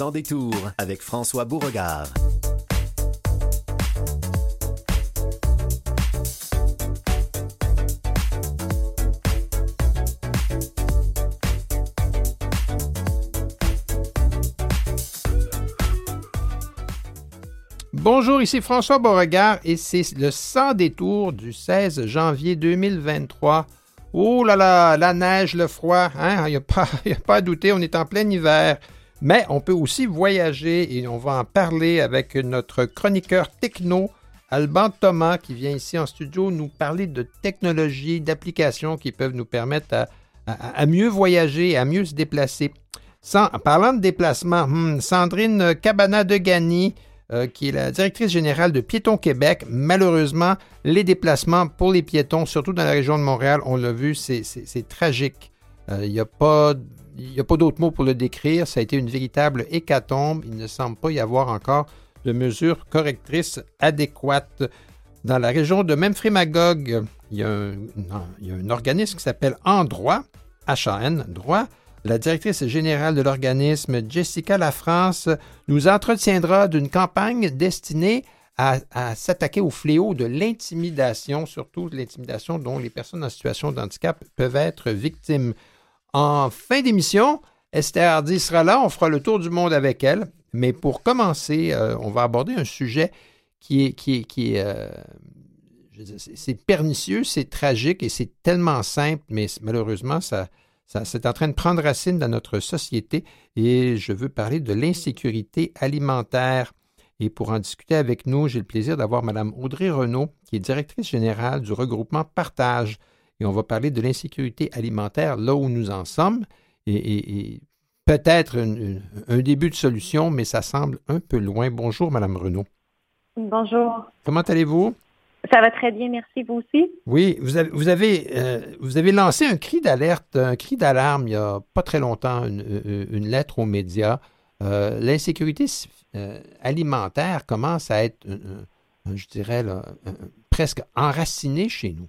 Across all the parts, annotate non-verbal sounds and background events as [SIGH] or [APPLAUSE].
Sans détour avec François Beauregard. Bonjour, ici François Beauregard et c'est le Sans détour du 16 janvier 2023. Oh là là, la neige, le froid, hein? il n'y a, pas, [LAUGHS] a pas à douter, on est en plein hiver. Mais on peut aussi voyager et on va en parler avec notre chroniqueur techno, Alban Thomas, qui vient ici en studio nous parler de technologies, d'applications qui peuvent nous permettre à, mieux voyager, à mieux se déplacer. en parlant de déplacement, hmm, Sandrine Cabana de Gagny, euh, qui est la directrice générale de Piétons Québec. Malheureusement, les déplacements pour les piétons, surtout dans la région de Montréal, on l'a vu, c'est tragique. Euh, il n'y a pas, d'autre mot pour le décrire. Ça a été une véritable hécatombe. Il ne semble pas y avoir encore de mesures correctrices adéquates. Dans la région de Memphremagog, il y a un, organisme qui s'appelle Endroit, HAN, droit, la directrice générale de l'organisme, Jessica Lafrance, nous entretiendra d'une campagne destinée à, s'attaquer au fléau de l'intimidation, surtout l'intimidation dont les personnes en situation de handicap peuvent être victimes. En fin d'émission, Esther Hardy sera là, on fera le tour du monde avec elle. Mais pour commencer, euh, on va aborder un sujet qui est, euh, pernicieux, c'est tragique et c'est tellement simple, mais malheureusement, ça, c'est en train de prendre racine dans notre société et je veux parler de l'insécurité alimentaire. Et pour en discuter avec nous, j'ai le plaisir d'avoir Mme Audrey Renault, qui est directrice générale du regroupement Partage. Et on va parler de l'insécurité alimentaire là où nous en sommes et, peut-être un début de solution, mais ça semble un peu loin. Bonjour, Mme Renault. Bonjour. Comment allez-vous? Ça va très bien, merci. Vous aussi? Oui, vous avez, vous avez, euh, vous avez lancé un cri d'alerte, un cri d'alarme il n'y a pas très longtemps, une, euh, lettre aux médias. Euh, l'insécurité alimentaire commence à être, je dirais, presque enracinée chez nous.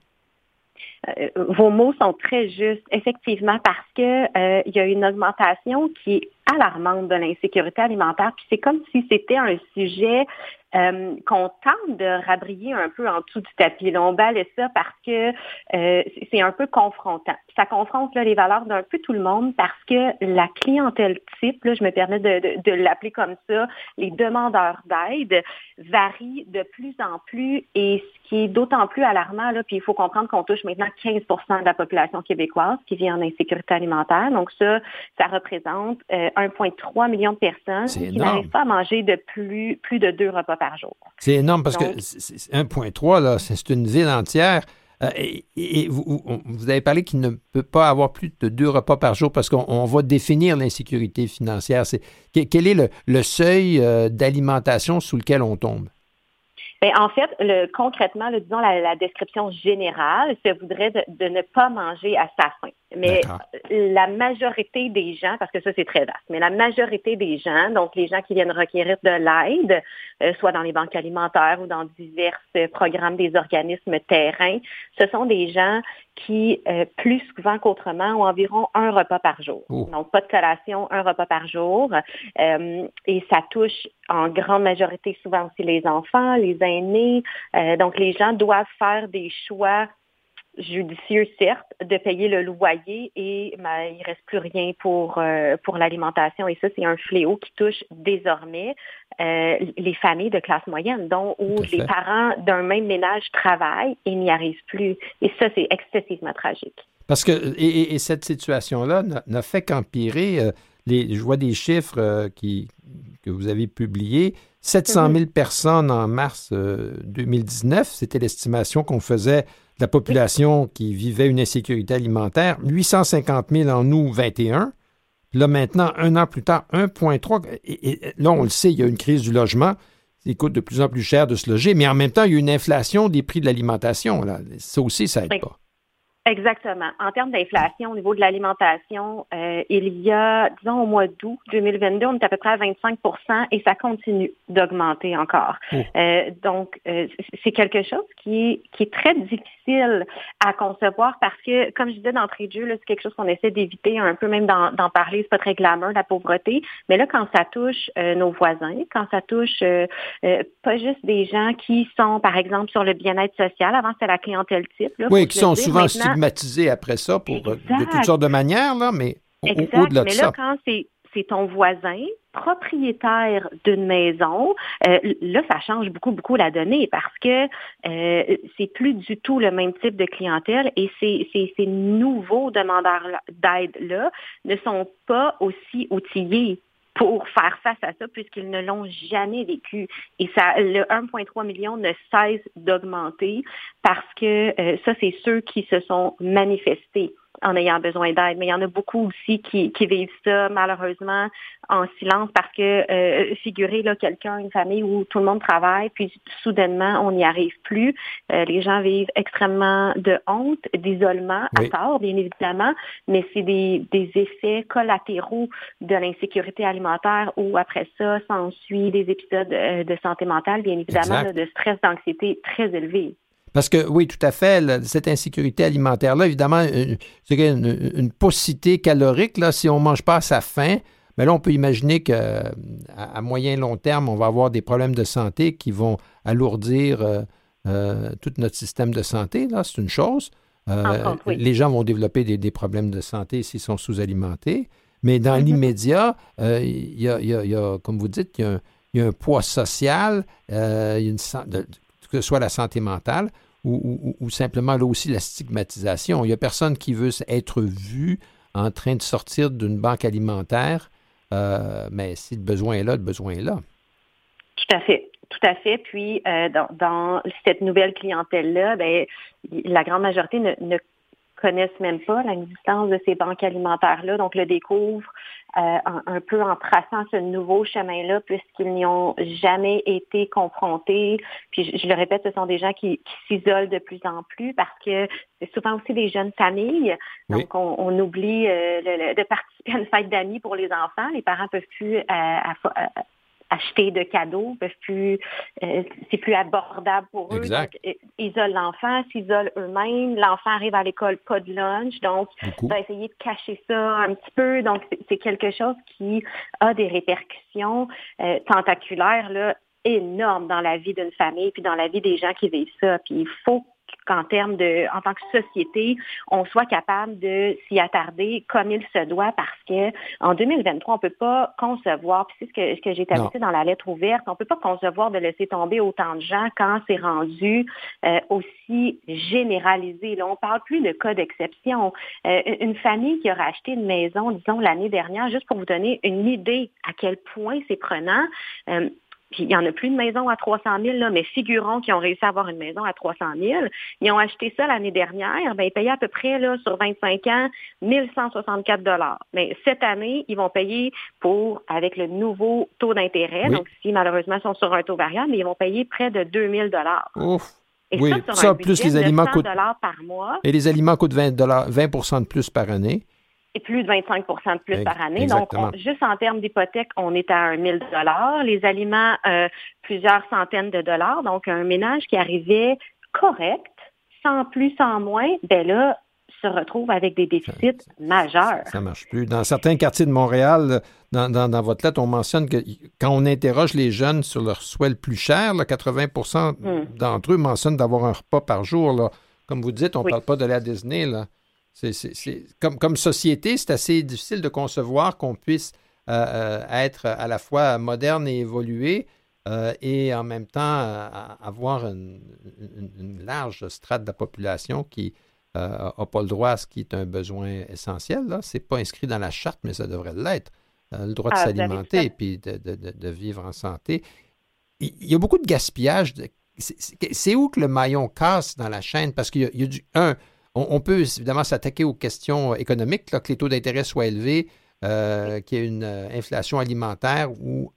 Vos mots sont très justes, effectivement, parce que il y a une augmentation qui est alarmante de l'insécurité alimentaire. Puis c'est comme si c'était un sujet euh, qu'on tente de rabrier un peu en dessous du tapis. on balaie ça parce que euh, c'est un peu confrontant. Ça confronte là, les valeurs d'un peu tout le monde parce que la clientèle type, là, je me permets de, de, l'appeler comme ça, les demandeurs d'aide varient de plus en plus et ce qui est d'autant plus alarmant, là, puis il faut comprendre qu'on touche maintenant 15% de la population québécoise qui vit en insécurité alimentaire. Donc ça, ça représente euh, 1,3 million de personnes qui n'arrivent pas à manger de plus, plus de deux repas par jour. C'est énorme parce que 1,3, là, c'est une ville entière. Euh, et, vous, avez parlé qu'il ne peut pas avoir plus de deux repas par jour parce qu'on va définir l'insécurité financière. quel est le, seuil euh, d'alimentation sous lequel on tombe? Bien, en fait, le, concrètement, disons la, description générale, ça voudrait de, ne pas manger à sa faim. Mais la majorité des gens, parce que ça c'est très vaste, mais la majorité des gens, donc les gens qui viennent requérir de l'aide, euh, soit dans les banques alimentaires ou dans divers programmes des organismes terrains, ce sont des gens qui, euh, plus souvent qu'autrement, ont environ un repas par jour. Donc, pas de collation, un repas par jour. Euh, et ça touche en grande majorité souvent aussi les enfants, les aînés. donc, les gens doivent faire des choix judicieux, certes, de payer le loyer et ben, il ne reste plus rien pour, euh, pour l'alimentation. Et ça, c'est un fléau qui touche désormais euh, les familles de classe moyenne, dont où les parents d'un même ménage travaillent et n'y arrivent plus. Et ça, c'est excessivement tragique. Parce que, et, cette situation-là n'a fait qu'empirer. Euh, les, je vois des chiffres qui, que vous avez publiés. 700 000 mm-hmm. personnes en mars 2019, c'était l'estimation qu'on faisait la population qui vivait une insécurité alimentaire, 850 000 en août 21. Là, maintenant, un an plus tard, 1,3. Et, là, on le sait, il y a une crise du logement. Il coûte de plus en plus cher de se loger, mais en même temps, il y a une inflation des prix de l'alimentation. Ça aussi, ça n'aide pas. Exactement. En termes d'inflation au niveau de l'alimentation, euh, il y a, disons, au mois d'août 2022, on est à peu près à 25% et ça continue d'augmenter encore. Oh. Euh, donc, euh, c'est quelque chose qui est, qui est très difficile à concevoir parce que, comme je disais d'entrée de jeu, c'est quelque chose qu'on essaie d'éviter un peu, même d'en parler, c'est pas très glamour, la pauvreté. Mais là, quand ça touche nos voisins, quand ça touche pas juste des gens qui sont, par exemple, sur le bien-être social, avant c'était la clientèle type. Là, oui, qui sont souvent stigmatisé après ça pour, euh, de toutes sortes de manières, là, mais au-delà de mais là, quand c'est ton voisin, propriétaire d'une maison, euh, là, ça change beaucoup, beaucoup la donnée parce que euh, c'est plus du tout le même type de clientèle et ces, ces, ces nouveaux demandeurs d'aide-là ne sont pas aussi outillés pour faire face à ça puisqu'ils ne l'ont jamais vécu. Et ça, le 1,3 million ne cesse d'augmenter parce que euh, ça, c'est ceux qui se sont manifestés en ayant besoin d'aide. Mais il y en a beaucoup aussi qui, qui vivent ça malheureusement en silence parce que euh, figurer là quelqu'un, une famille où tout le monde travaille, puis soudainement on n'y arrive plus. Euh, les gens vivent extrêmement de honte, d'isolement, à tort bien évidemment, mais c'est des, des effets collatéraux de l'insécurité alimentaire où après ça s'ensuit des épisodes euh, de santé mentale, bien évidemment, de stress, d'anxiété très élevés. Parce que oui, tout à fait, cette insécurité alimentaire-là, évidemment, c'est une, une, paucité calorique, là, si on ne mange pas à sa faim, mais là, on peut imaginer qu'à à moyen long terme, on va avoir des problèmes de santé qui vont alourdir euh, euh, tout notre système de santé. Là, c'est une chose. Euh, les gens vont développer des, problèmes de santé s'ils sont sous-alimentés. Mais dans mm-hmm. l'immédiat, il y, a, comme vous dites, il y, a un poids social, une, que ce soit la santé mentale ou, simplement là aussi la stigmatisation. Il n'y a personne qui veut être vu en train de sortir d'une banque alimentaire, euh, mais si le besoin est là, le besoin est là. Tout à fait. Tout à fait. Puis, euh, dans, cette nouvelle clientèle-là, ben, la grande majorité ne connaissent même pas l'existence de ces banques alimentaires-là, donc le découvrent euh, un, peu en traçant ce nouveau chemin-là, puisqu'ils n'y ont jamais été confrontés. Puis je, le répète, ce sont des gens qui, s'isolent de plus en plus parce que c'est souvent aussi des jeunes familles. Donc on, oublie euh, de participer à une fête d'amis pour les enfants. Les parents peuvent plus euh, acheter de cadeaux, peuvent plus, euh, c'est plus abordable pour eux. Exact. Donc, ils isolent l'enfant, s'isolent eux-mêmes. L'enfant arrive à l'école, pas de lunch, donc on va essayer de cacher ça un petit peu. Donc, c'est quelque chose qui a des répercussions euh, tentaculaires là, énormes dans la vie d'une famille puis dans la vie des gens qui vivent ça. Puis il faut qu'en termes de, en tant que société, on soit capable de s'y attarder comme il se doit parce que en 2023, on peut pas concevoir, puis c'est ce que, ce que j'ai établi dans la lettre ouverte, on peut pas concevoir de laisser tomber autant de gens quand c'est rendu euh, aussi généralisé. Là, on parle plus de cas d'exception. Euh, une famille qui aura acheté une maison, disons, l'année dernière, juste pour vous donner une idée à quel point c'est prenant, euh, puis il n'y en a plus de maison à 300 000, là, mais figurons qu'ils ont réussi à avoir une maison à 300 000. Ils ont acheté ça l'année dernière, ben, ils payaient à peu près là, sur 25 ans 1164 dollars. Mais cette année, ils vont payer pour, avec le nouveau taux d'intérêt, donc si malheureusement ils sont sur un taux variable, mais ils vont payer près de 2000 dollars. Ouf. Et oui, ça, plus les aliments coûtent. par mois. Et les aliments coûtent 20, 20% de plus par année et plus de 25% de plus par année. Donc, juste en termes d'hypothèque, on est à un 1000 dollars. Les aliments, euh, plusieurs centaines de dollars. Donc, un ménage qui arrivait correct, sans plus, sans moins, ben là, se retrouve avec des déficits majeurs. Ça ne marche plus. Dans certains quartiers de Montréal, dans, dans, votre lettre, on mentionne que quand on interroge les jeunes sur leur souhait le plus cher, 80% hmm. d'entre eux mentionnent d'avoir un repas par jour. Là. Comme vous dites, on ne parle pas de la Disney. Là. C'est, comme, comme société, c'est assez difficile de concevoir qu'on puisse euh, euh, être à la fois moderne et évolué euh, et en même temps avoir une, large strate de la population qui n'a pas le droit à ce qui est un besoin essentiel. Ce n'est pas inscrit dans la charte, mais ça devrait l'être. le droit de ah, s'alimenter et puis de, vivre en santé. Il, y a beaucoup de gaspillage. C'est, où que le maillon casse dans la chaîne? Parce qu'il y, y a, du... Un, on, peut évidemment s'attaquer aux questions économiques, que les taux d'intérêt soient élevés, euh, qu'il y ait une euh, inflation alimentaire ou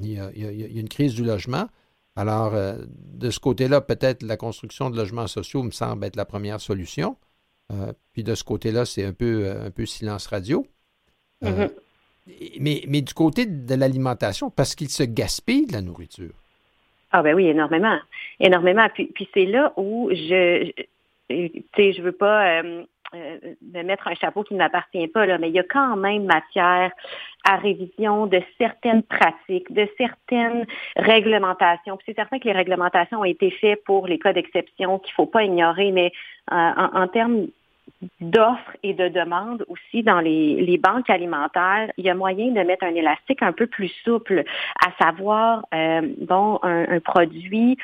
il, y a, une crise du logement. Alors, euh, de ce côté-là, peut-être la construction de logements sociaux me semble être la première solution. puis de ce côté-là, c'est un peu, un peu silence radio. Mhm. mais, mais du côté de l'alimentation, parce qu'il se gaspille de la nourriture. Ah ben oui, énormément. Énormément. Puis, puis c'est là où je, tu sais, je veux pas euh, euh, me mettre un chapeau qui ne m'appartient pas, là, mais il y a quand même matière à révision de certaines pratiques, de certaines réglementations. C'est certain que les réglementations ont été faites pour les cas d'exception qu'il faut pas ignorer, mais euh, en, en termes d'offres et de demandes aussi dans les, les, banques alimentaires, il y a moyen de mettre un élastique un peu plus souple, à savoir, euh, bon, un, un, produit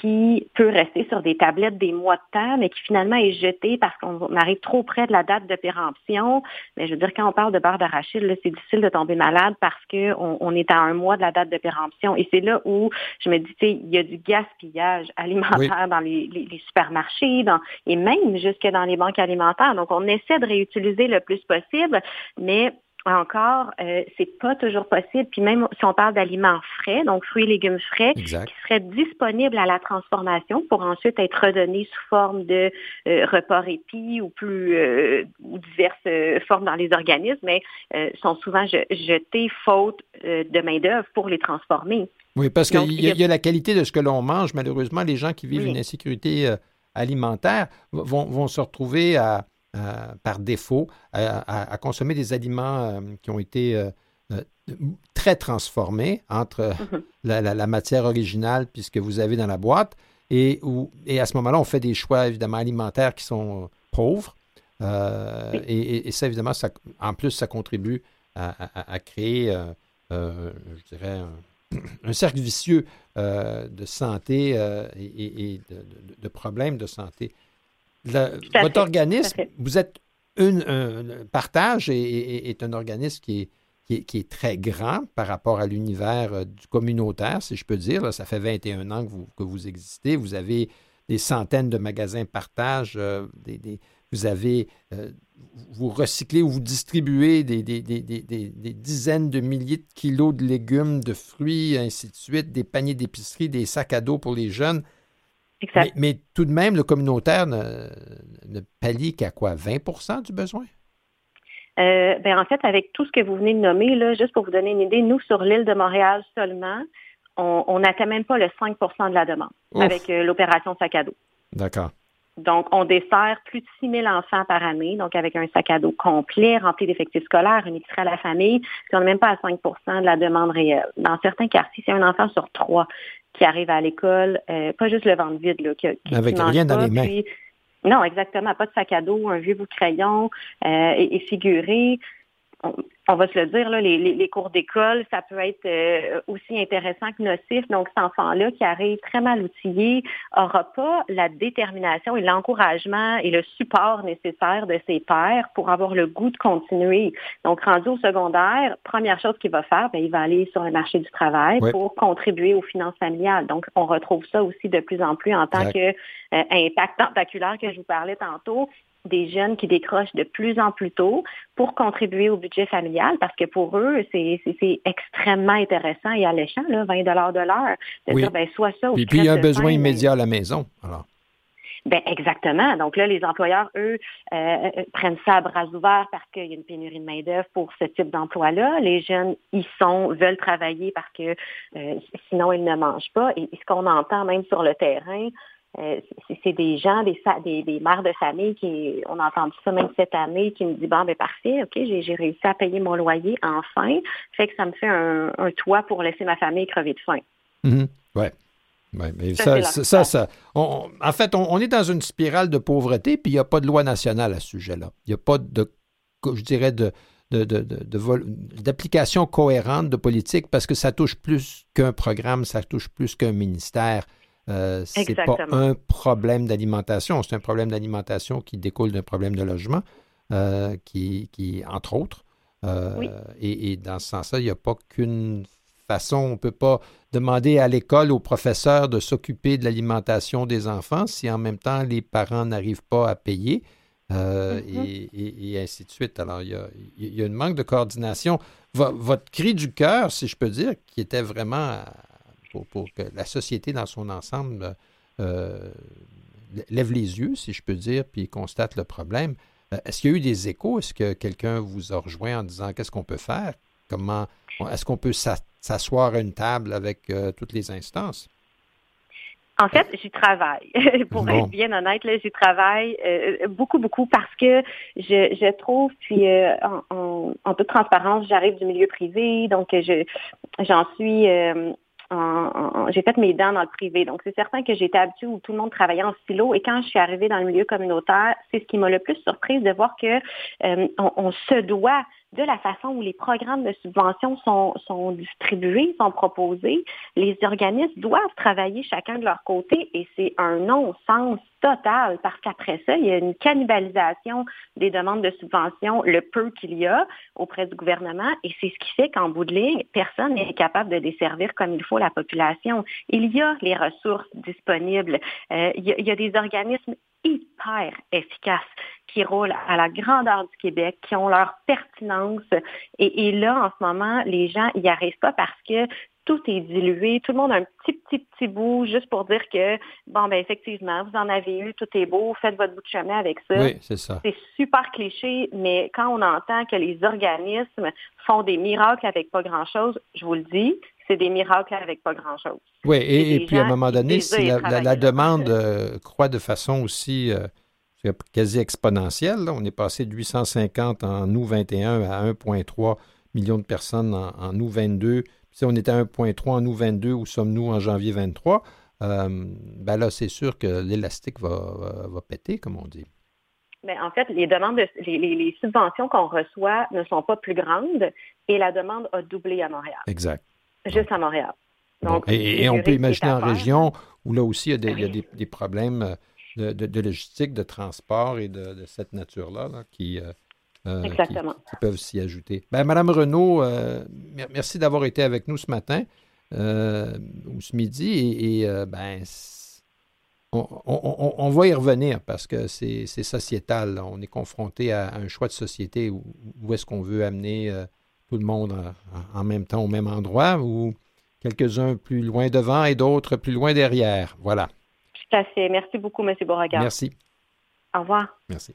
qui peut rester sur des tablettes des mois de temps, mais qui finalement est jeté parce qu'on arrive trop près de la date de péremption. Mais je veux dire, quand on parle de beurre d'arachide, c'est difficile de tomber malade parce qu'on on est à un mois de la date de péremption. Et c'est là où je me dis, tu sais, il y a du gaspillage alimentaire dans les, les, les supermarchés, dans, et même jusque dans les banques alimentaires. Donc, on essaie de réutiliser le plus possible, mais encore, euh, c'est pas toujours possible. Puis même si on parle d'aliments frais, donc fruits et légumes frais, qui seraient disponibles à la transformation pour ensuite être redonnés sous forme de euh, repas répit ou plus euh, ou diverses formes dans les organismes, mais sont souvent jetés faute de main d'œuvre pour les transformer. Oui, parce qu'il y, y, a la qualité de ce que l'on mange. Malheureusement, les gens qui vivent une insécurité alimentaire vont, vont se retrouver à euh, par défaut à, consommer des aliments euh, qui ont été euh, très transformés entre mhm. la, matière originale puisque vous avez dans la boîte et, où, et à ce moment-là, on fait des choix évidemment alimentaires qui sont pauvres. et, ça, évidemment, ça, en plus, ça contribue à, créer, je dirais, un, [CLEARS THROAT] cercle vicieux de santé et, de, problèmes de santé votre organisme, vous êtes une, un partage et, est un organisme qui est, qui est, très grand par rapport à l'univers euh, du communautaire, si je peux dire. ça fait 21 ans que vous, que vous existez. Vous avez des centaines de magasins partage. Euh, des, vous avez, euh, vous recyclez ou vous distribuez des, des, dizaines de milliers de kilos de légumes, de fruits, ainsi de suite, des paniers d'épicerie, des sacs à dos pour les jeunes. Mais, tout de même, le communautaire ne, ne pallie qu'à quoi? 20% du besoin? Euh, ben en fait, avec tout ce que vous venez de nommer, là, juste pour vous donner une idée, nous, sur l'île de Montréal seulement, on n'atteint même pas le 5% de la demande avec euh, l'opération sac à dos. D'accord. Donc, on dessert plus de 6 000 enfants par année, donc avec un sac à dos complet, rempli d'effectifs scolaires, une épicerie à la famille, puis on n'est même pas à 5% de la demande réelle. Dans certains quartiers, c'est un enfant sur trois qui arrive à l'école, euh, pas juste le ventre vide, là, qui, avec rien dans les mains. non, exactement, pas de sac à dos, un vieux bout de crayon euh, et, et, figuré on va se le dire, là, les, cours d'école, ça peut être euh, aussi intéressant que nocif. Donc, cet enfant-là qui arrive très mal outillé n'aura pas la détermination et l'encouragement et le support nécessaire de ses pairs pour avoir le goût de continuer. Donc, rendu au secondaire, première chose qu'il va faire, bien, il va aller sur le marché du travail pour contribuer aux finances familiales. Donc, on retrouve ça aussi de plus en plus en tant que euh, impact tentaculaire que je vous parlais tantôt des jeunes qui décrochent de plus en plus tôt pour contribuer au budget familial parce que pour eux, c'est extrêmement intéressant et alléchant, là, 20 de l'heure, de dire, ben, soit ça ou Puis, puis il y a un besoin immédiat à la maison, alors. Ben exactement. Donc là, les employeurs, eux, euh, euh, prennent ça à bras ouverts parce qu'il y a une pénurie de main d'œuvre pour ce type d'emploi-là. Les jeunes y sont, veulent travailler parce que euh, sinon ils ne mangent pas. Et ce qu'on entend même sur le terrain, euh, c'est des gens, des, des, des, mères de famille qui, on a entendu ça même cette année, qui me dit bon ben parfait, ok, j'ai réussi à payer mon loyer enfin, fait que ça me fait un, toit pour laisser ma famille crever de faim. Mm-hmm. Ouais. Ouais, mais ça, ça, ça, en fait, on, est dans une spirale de pauvreté, puis il n'y a pas de loi nationale à ce sujet-là. Il n'y a pas de, je dirais, de, d'application cohérente de politique parce que ça touche plus qu'un programme, ça touche plus qu'un ministère. Euh, c'est pas un problème d'alimentation, c'est un problème d'alimentation qui découle d'un problème de logement, euh, qui, qui, entre autres. Euh, et, dans ce sens-là, il n'y a pas qu'une façon, on ne peut pas demander à l'école, aux professeurs de s'occuper de l'alimentation des enfants si en même temps les parents n'arrivent pas à payer. Mm-hmm. et, ainsi de suite. Alors, il y a, il y a une manque de coordination. votre cri du cœur, si je peux dire, qui était vraiment pour, que la société dans son ensemble euh, lève les yeux, si je peux dire, puis constate le problème. Est-ce qu'il y a eu des échos? Est-ce que quelqu'un vous a rejoint en disant qu'est-ce qu'on peut faire? Comment est-ce qu'on peut s'asseoir à une table avec toutes les instances? En fait, j'y travaille. [LAUGHS] Pour être bien honnête, là, j'y travaille euh, beaucoup, beaucoup parce que je, je trouve, puis euh, en, en, toute transparence, j'arrive du milieu privé, donc je j'en suis euh, j'ai fait mes dents dans le privé. Donc, c'est certain que j'étais habituée où tout le monde travaillait en silo. Et quand je suis arrivée dans le milieu communautaire, c'est ce qui m'a le plus surprise de voir que on, on, se doit de la façon où les programmes de subvention sont, sont distribués, sont proposés, les organismes doivent travailler chacun de leur côté et c'est un non-sens total parce qu'après ça, il y a une cannibalisation des demandes de subvention, le peu qu'il y a auprès du gouvernement et c'est ce qui fait qu'en bout de ligne, personne n'est capable de desservir comme il faut la population. Il y a les ressources disponibles. Euh, il, y a, il y a des organismes hyper efficaces qui roulent à la grandeur du Québec, qui ont leur pertinence. Et, là, en ce moment, les gens n'y arrivent pas parce que tout est dilué, tout le monde a un petit, petit, petit bout juste pour dire que, bon, ben effectivement, vous en avez eu, tout est beau, faites votre bout de chemin avec ça. Oui, c'est ça. C'est super cliché, mais quand on entend que les organismes font des miracles avec pas grand-chose, je vous le dis, c'est des miracles avec pas grand-chose. Oui, et, puis à un moment donné, si la, demande euh, croît de façon aussi euh, quasi exponentielle, on est passé de 850 en août 21 à 1,3 million de personnes en, août 22. Si on était à 1,3 en août 22, où sommes-nous en janvier 23? Euh, ben là, c'est sûr que l'élastique va, va, péter, comme on dit. Mais ben, en fait, les demandes, les subventions qu'on reçoit ne sont pas plus grandes et la demande a doublé à Montréal. Exact. Juste à Montréal. Donc, et, on peut imaginer en région où là aussi il y a des, problèmes euh, de, logistique, de transport et de, cette nature-là euh, euh, qui, peuvent s'y ajouter. Ben, Madame Renaud, merci d'avoir été avec nous ce matin ou ce midi et, ben, on, va y revenir parce que c'est sociétal. On est confronté à, un choix de société où, où est-ce qu'on veut amener tout le monde en, même temps au même endroit ou quelques-uns plus loin devant et d'autres plus loin derrière. Voilà. Tout à fait. Merci beaucoup, M. Beauregard. Merci. Au revoir. Merci.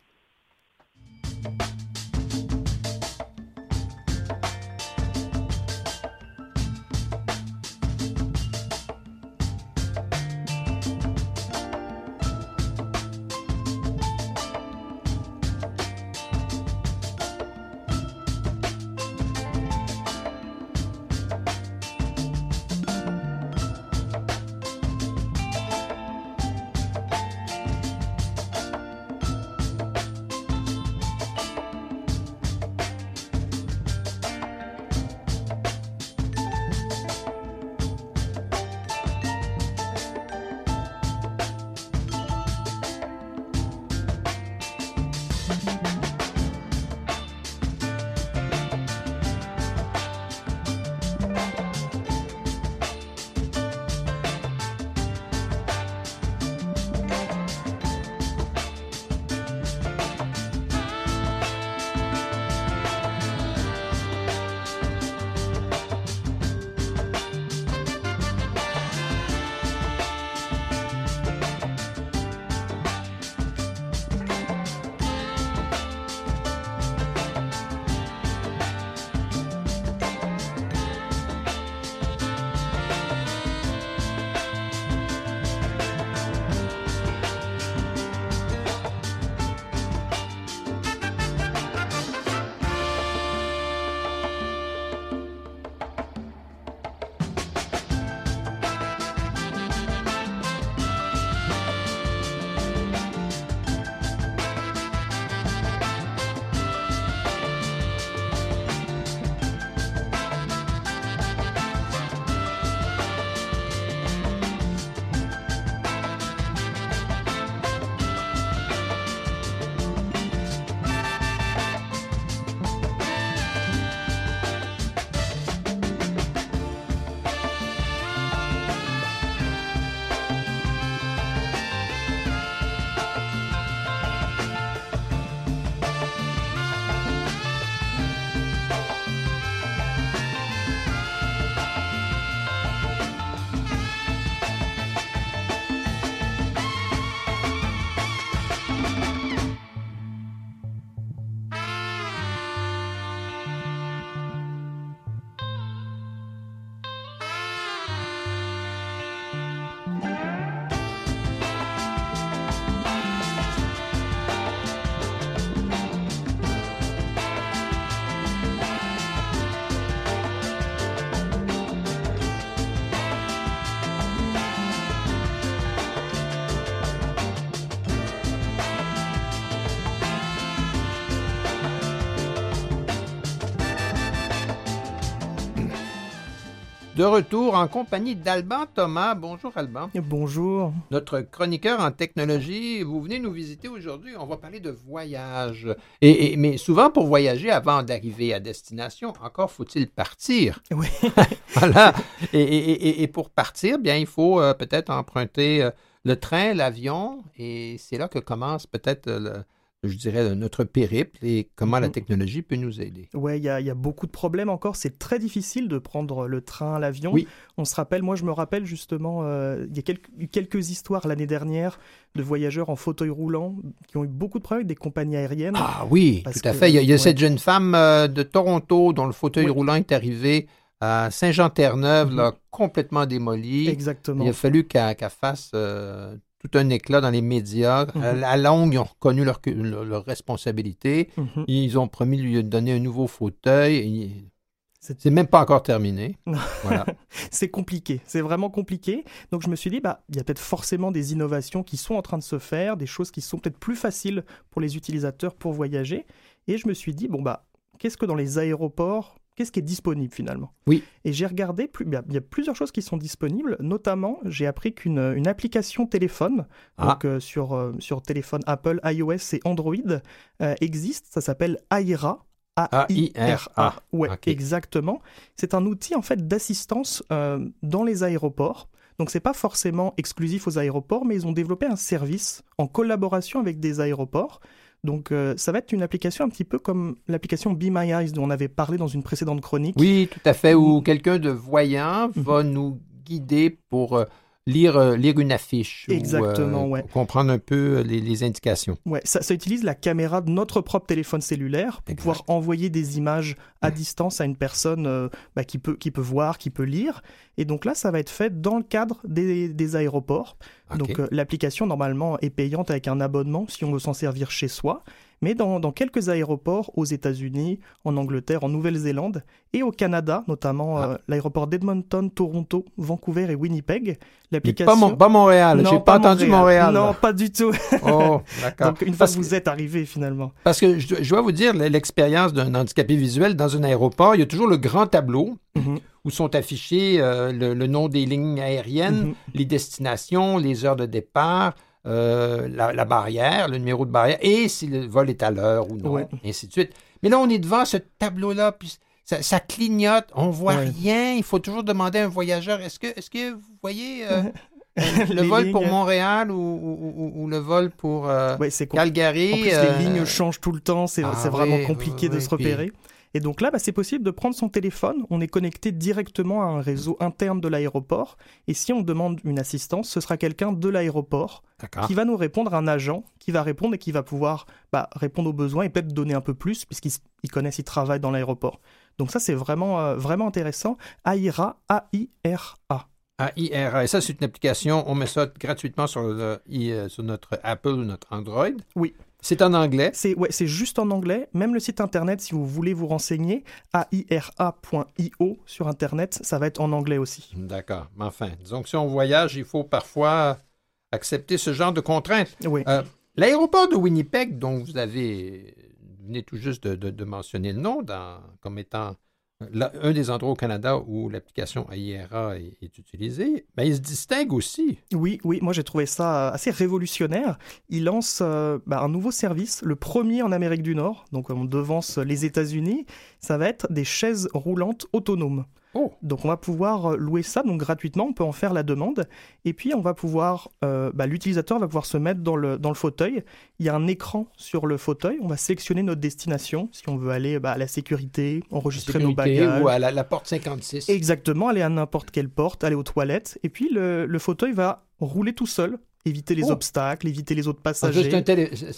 De retour en compagnie d'Alban Thomas. Bonjour Alban. Bonjour. Notre chroniqueur en technologie, vous venez nous visiter aujourd'hui. On va parler de voyage. Et, mais souvent pour voyager, avant d'arriver à destination, encore faut-il partir. Oui. [LAUGHS] voilà. Et, et, pour partir, bien, il faut euh, peut-être emprunter euh, le train, l'avion. Et c'est là que commence peut-être le je dirais, notre périple et comment la mhm. technologie peut nous aider. Oui, il y, a beaucoup de problèmes encore. C'est très difficile de prendre le train, l'avion. Oui. On se rappelle, moi je me rappelle justement, euh, il y a eu quelques histoires l'année dernière de voyageurs en fauteuil roulant qui ont eu beaucoup de problèmes avec des compagnies aériennes. Ah oui, tout à fait. Il y a, cette jeune femme euh, de Toronto dont le fauteuil roulant est arrivé à Saint-Jean-Terre-Neuve, mhm. complètement démoli. Exactement. Il a fallu qu'elle fasse euh, tout un éclat dans les médias. À mhm. la longue, ils ont reconnu leur, leur, responsabilité. Mhm. Ils ont promis de lui donner un nouveau fauteuil. C'est même pas encore terminé. [LAUGHS] Voilà. c'est compliqué, c'est vraiment compliqué. Donc je me suis dit, bah, il y a peut-être forcément des innovations qui sont en train de se faire, des choses qui sont peut-être plus faciles pour les utilisateurs pour voyager. Et je me suis dit, bon, bah, qu'est-ce que dans les aéroports, qu'est-ce qui est disponible finalement? Oui. Et j'ai regardé, il y a plusieurs choses qui sont disponibles, notamment j'ai appris qu'une une application téléphone, ah. donc euh, sur, euh, sur téléphone Apple, iOS et Android, euh, existe, ça s'appelle Aira. A-I-R-A. Ouais, exactement. C'est un outil en fait d'assistance dans les aéroports. Donc c'est pas forcément exclusif aux aéroports, mais ils ont développé un service en collaboration avec des aéroports donc euh, ça va être une application un petit peu comme l'application Be My Eyes dont on avait parlé dans une précédente chronique. Oui, tout à fait, où quelqu'un de voyant mhm. va nous guider pour euh, lire, euh, lire une affiche. Exactement, ou, comprendre un peu les, indications. Ouais, ça, ça, utilise la caméra de notre propre téléphone cellulaire pour pouvoir envoyer des images à distance à une personne bah, qui, peut, qui peut voir, qui peut lire. Et donc là, ça va être fait dans le cadre des, des aéroports. Donc l'application, normalement, est payante avec un abonnement si on veut s'en servir chez soi mais dans, quelques aéroports aux États-Unis, en Angleterre, en Nouvelle-Zélande et au Canada, notamment ah. euh, l'aéroport d'Edmonton, Toronto, Vancouver et Winnipeg. L'application. Pas, Montréal, j'ai pas, entendu Montréal. Non, pas du tout. Oh. Donc une fois que vous êtes arrivé finalement. Parce que je, dois vous dire, l'expérience d'un handicapé visuel dans un aéroport, il y a toujours le grand tableau. Mhm. où sont affichés euh, le, nom des lignes aériennes, mhm. les destinations, les heures de départ, euh, la, barrière, le numéro de barrière, et si le vol est à l'heure ou non, et ainsi de suite. Mais là, on est devant ce tableau-là, puis ça, clignote, on voit rien. Il faut toujours demander à un voyageur, est-ce que, est que vous voyez euh, euh, [LAUGHS] le vol pour Montréal ou, le vol pour Calgary? En plus, les lignes changent tout le temps, c'est ah vraiment compliqué de se repérer. Et donc là, bah, c'est possible de prendre son téléphone, on est connecté directement à un réseau interne de l'aéroport, et si on demande une assistance, ce sera quelqu'un de l'aéroport qui va nous répondre, un agent qui va répondre et qui va pouvoir bah, répondre aux besoins et peut-être donner un peu plus, puisqu'il connaissent, il travaille dans l'aéroport. Donc ça, c'est vraiment, euh, vraiment intéressant. AIRA, A-I-R-A. A-I-R-A. Et ça, c'est une application, on met ça gratuitement sur, euh, sur notre Apple ou notre Android. Oui. C'est en anglais C'est ouais, c'est juste en anglais. Même le site internet, si vous voulez vous renseigner, aira.io sur internet, ça va être en anglais aussi. D'accord. Mais enfin, disons que si on voyage, il faut parfois accepter ce genre de contraintes. Oui. Euh, l'aéroport de Winnipeg, dont vous avez venez tout juste de, mentionner le nom comme étant un des endroits au Canada où l'application AIRA est, utilisée, ben, il se distingue aussi. Oui, oui, moi j'ai trouvé ça assez révolutionnaire. Il lance euh, ben, un nouveau service, le premier en Amérique du Nord, donc on devance les États-Unis. Ça va être des chaises roulantes autonomes. Oh. Donc on va pouvoir euh, louer ça donc gratuitement, on peut en faire la demande et puis on va pouvoir, euh, bah, l'utilisateur va pouvoir se mettre dans le, dans le fauteuil. Il y a un écran sur le fauteuil, on va sélectionner notre destination si on veut aller bah, à la sécurité, enregistrer nos bagages ou à la, porte 56. Exactement, aller à n'importe quelle porte, aller aux toilettes et puis le, le fauteuil va rouler tout seul éviter les oh. obstacles, éviter les autres passagers.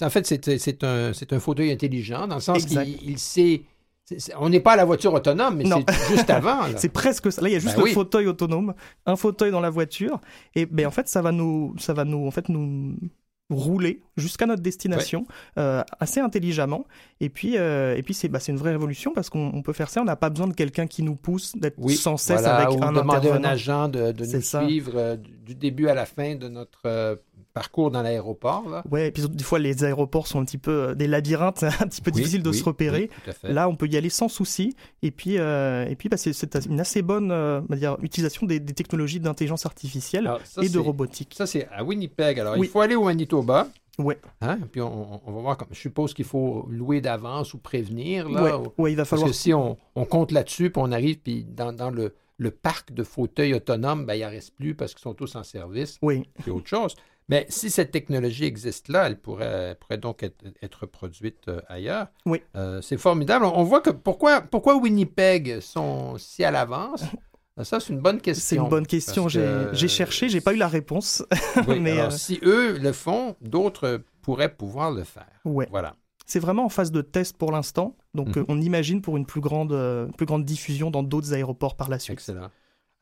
En, fait, c'est un, un, fauteuil intelligent, dans le sens qu'il sait on n'est pas à la voiture autonome, mais c'est juste avant. [LAUGHS] c'est presque ça. Là, il y a juste ben un fauteuil autonome, un fauteuil dans la voiture, et ben en fait, ça va nous, ça va nous, en fait, nous rouler jusqu'à notre destination euh, assez intelligemment. Et puis, euh, et puis c'est bah, une vraie révolution parce qu'on peut faire ça. On n'a pas besoin de quelqu'un qui nous pousse, d'être sans cesse avec un demander à un agent de, nous suivre euh, du début à la fin de notre parcours dans l'aéroport. Oui, et puis des fois, les aéroports sont un petit peu des labyrinthes, [LAUGHS] un petit peu difficile de se repérer. Là, on peut y aller sans souci. Et puis, et puis bah, c'est une assez bonne dire, utilisation des, technologies d'intelligence artificielle et de robotique. Ça, c'est à Winnipeg. Alors, il faut aller au Manitoba. Oui. Hein? Puis on, va voir, comme, je suppose qu'il faut louer d'avance ou prévenir. Là, oui, il va falloir. Parce que si on, compte là-dessus, puis on arrive, puis dans, le, le, parc de fauteuils autonomes, ben, il en reste plus parce qu'ils sont tous en service. Oui. C'est autre chose. Mais si cette technologie existe là, elle pourrait, pourrait donc être, être produite euh, ailleurs. Oui. Euh, c'est formidable. On voit que pourquoi, pourquoi Winnipeg sont si à l'avance? Ah, ça, c'est une bonne question. C'est une bonne question. J'ai cherché, j'ai pas eu la réponse. [LAUGHS] Mais alors, euh, si eux le font, d'autres pourraient pouvoir le faire. Ouais. Voilà. C'est vraiment en phase de test pour l'instant. Donc, mhm. euh, on imagine pour une plus grande, euh, plus grande diffusion dans d'autres aéroports par la suite. Excellent.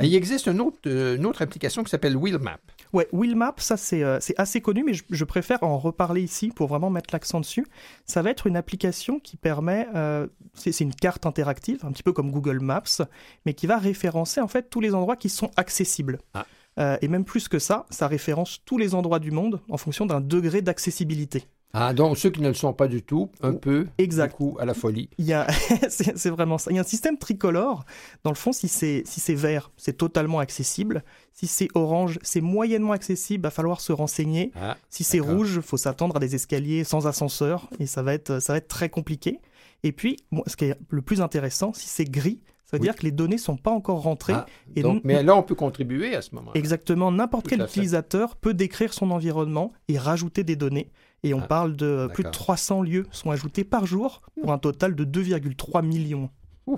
Il existe une autre, une autre application qui s'appelle Wheelmap. Ouais, Wheelmap, ça euh, c'est assez connu, mais je, préfère en reparler ici pour vraiment mettre l'accent dessus. Ça va être une application qui permet, euh, c'est une carte interactive, un petit peu comme Google Maps, mais qui va référencer en fait tous les endroits qui sont accessibles. Ah. Euh, et même plus que ça, ça référence tous les endroits du monde en fonction d'un degré d'accessibilité. Ah, donc ceux qui ne le sont pas du tout, un peu, exact. coup, à la folie. Il y a, [LAUGHS] c'est vraiment ça. Il y a un système tricolore. Dans le fond, si c'est si c'est vert, c'est totalement accessible. Si c'est orange, c'est moyennement accessible. Va falloir se renseigner. Ah, si c'est rouge, faut s'attendre à des escaliers sans ascenseur et ça va être ça va être très compliqué. Et puis, ce qui est le plus intéressant, si c'est gris, ça veut dire que les données sont pas encore rentrées. Ah, et donc, mais là, on peut contribuer à ce moment. -là. Exactement. N'importe quel utilisateur peut décrire son environnement et rajouter des données. Et on ah, parle de plus de 300 lieux sont ajoutés par jour pour un total de 2,3 millions.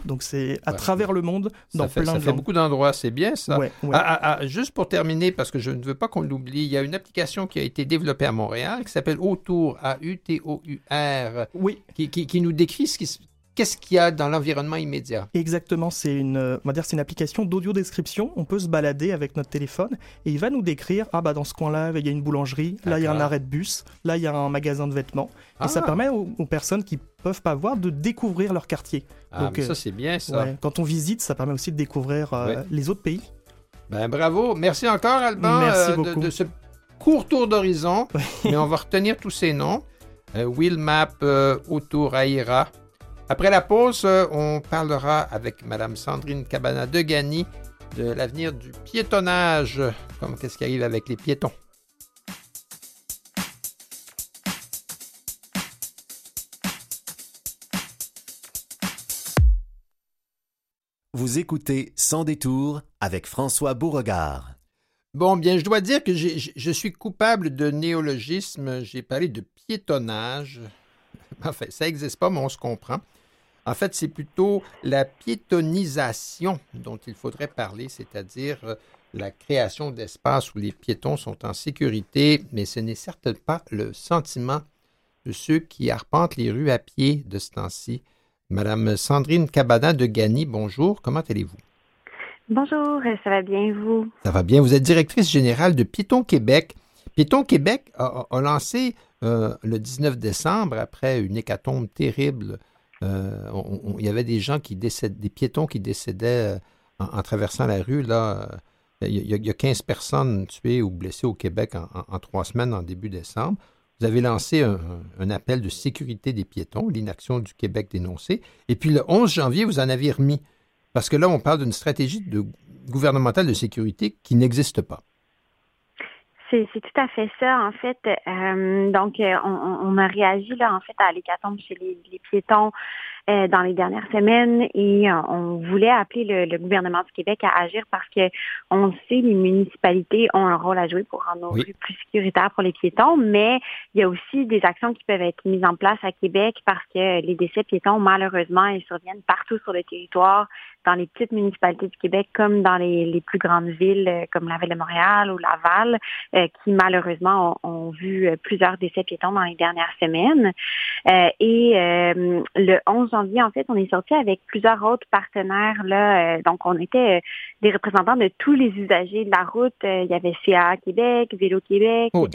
Donc c'est à travers le monde, dans fait, plein ça fait beaucoup d'endroits, c'est bien ça. Ah, ah, juste pour terminer, parce que je ne veux pas qu'on l'oublie, il y a une application qui a été développée à Montréal qui s'appelle Autour, A-U-T-O-U-R, oui. qui, qui, qui, nous décrit ce qui se qu'est-ce qu'il y a dans l'environnement immédiat? Exactement, c'est une, euh, on va dire, c'est une application d'audio description. On peut se balader avec notre téléphone et il va nous décrire ah bah dans ce coin-là il y a une boulangerie, là il y a un arrêt de bus, là il y a un magasin de vêtements. Et ça ah. permet aux, personnes qui peuvent pas voir de découvrir leur quartier. Ah, Donc ça euh, c'est bien ça. quand on visite, ça permet aussi de découvrir euh, les autres pays. Ben bravo, merci encore Alban de, de, ce court tour d'horizon. [LAUGHS] Mais on va retenir tous ces noms. Willmap, Autour Aira, après la pause, euh, on parlera avec Mme Sandrine Cabana de Gagny de l'avenir du piétonnage, comme qu'est-ce qui arrive avec les piétons? Vous écoutez Sans détour avec François Beauregard. Bon, bien, je dois dire que je suis coupable de néologisme. J'ai parlé de piétonnage. [LAUGHS] Enfin, ça n'existe pas, mais on se comprend. En fait, c'est plutôt la piétonisation dont il faudrait parler, c'est-à-dire euh, la création d'espaces où les piétons sont en sécurité, mais ce n'est certes pas le sentiment de ceux qui arpentent les rues à pied de ce temps-ci. Madame Sandrine Cabana de Gagny, bonjour, comment allez-vous? Bonjour, ça va bien, vous? Ça va bien. Vous êtes directrice générale de Piétons Québec. Piétons Québec a, lancé euh, le 19 décembre, après une hécatombe terrible euh, il y avait des gens qui décèdent, des piétons qui décédaient euh, en, traversant la rue. Là, euh, il y, a, 15 personnes tuées ou blessées au Québec en, trois semaines en début décembre. Vous avez lancé un, appel de sécurité des piétons, l'inaction du Québec dénoncée. Et puis le 11 janvier, vous en avez remis. Parce que là, on parle d'une stratégie gouvernementale de sécurité qui n'existe pas. C'est tout à fait ça, en fait. Euh, donc, euh, on, on, a réagi là, en fait, à l'hécatombe chez les piétons euh, dans les dernières semaines et on voulait appeler le, gouvernement du Québec à agir parce que on sait les municipalités ont un rôle à jouer pour rendre nos rues plus sécuritaires pour les piétons, mais il y a aussi des actions qui peuvent être mises en place à Québec parce que les décès piétons, malheureusement, ils surviennent partout sur le territoire dans les petites municipalités du Québec comme dans les, plus grandes villes euh, comme la ville de Montréal ou Laval, euh, qui malheureusement ont, vu euh, plusieurs décès piétons dans les dernières semaines. et le 11 janvier, en fait, on est sorti avec plusieurs autres partenaires. Là, donc, on était des représentants de tous les usagers de la route. il y avait CA Québec, Vélo Québec, oh,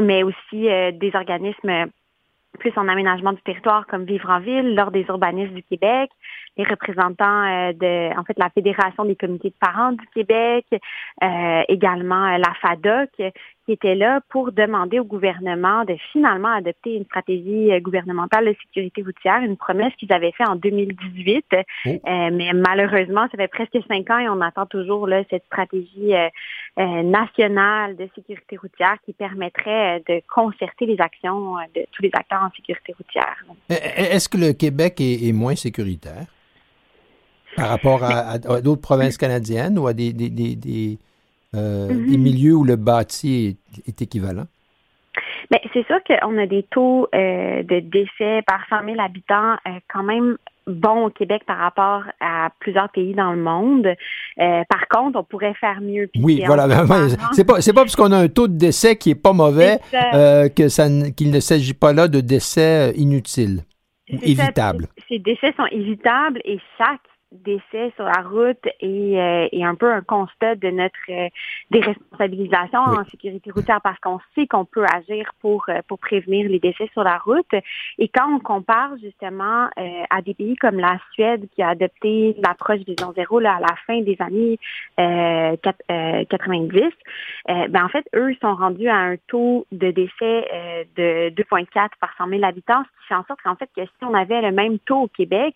mais aussi des organismes plus en aménagement du territoire comme Vivre en ville, l'Ordre des urbanistes du Québec, les représentants euh, de, en fait, la Fédération des comités de parents du Québec, euh, également euh, la FADOC, qui était là pour demander au gouvernement de finalement adopter une stratégie euh, gouvernementale de sécurité routière, une promesse qu'ils avaient faite en 2018. mais malheureusement, ça fait presque cinq ans et on attend toujours là, cette stratégie nationale de sécurité routière qui permettrait de concerter les actions de tous les acteurs en sécurité routière. Est-ce que le Québec est moins sécuritaire? Par rapport à, d'autres provinces canadiennes ou à des, des, des, euh, mm-hmm. milieux où le bâti est, équivalent? Bien, c'est sûr qu'on a des taux euh, de décès par 100 000 habitants euh, quand même bons au Québec par rapport à plusieurs pays dans le monde. par contre, on pourrait faire mieux. Oui, voilà. [LAUGHS] c'est pas c'est pas parce qu'on a un taux de décès qui est pas mauvais que ça qu'il ne s'agit pas là de décès inutiles ou évitables. ces décès sont évitables et chaque décès sur la route et, euh, et, un peu un constat de notre euh, déresponsabilisation en sécurité routière parce qu'on sait qu'on peut agir pour, euh, pour prévenir les décès sur la route. Et quand on compare justement à des pays comme la Suède qui a adopté l'approche Vision Zéro là, à la fin des années 90, ben en fait, eux sont rendus à un taux de décès de 2,4 par 100 000 habitants, ce qui fait en sorte qu'en fait que si on avait le même taux au Québec,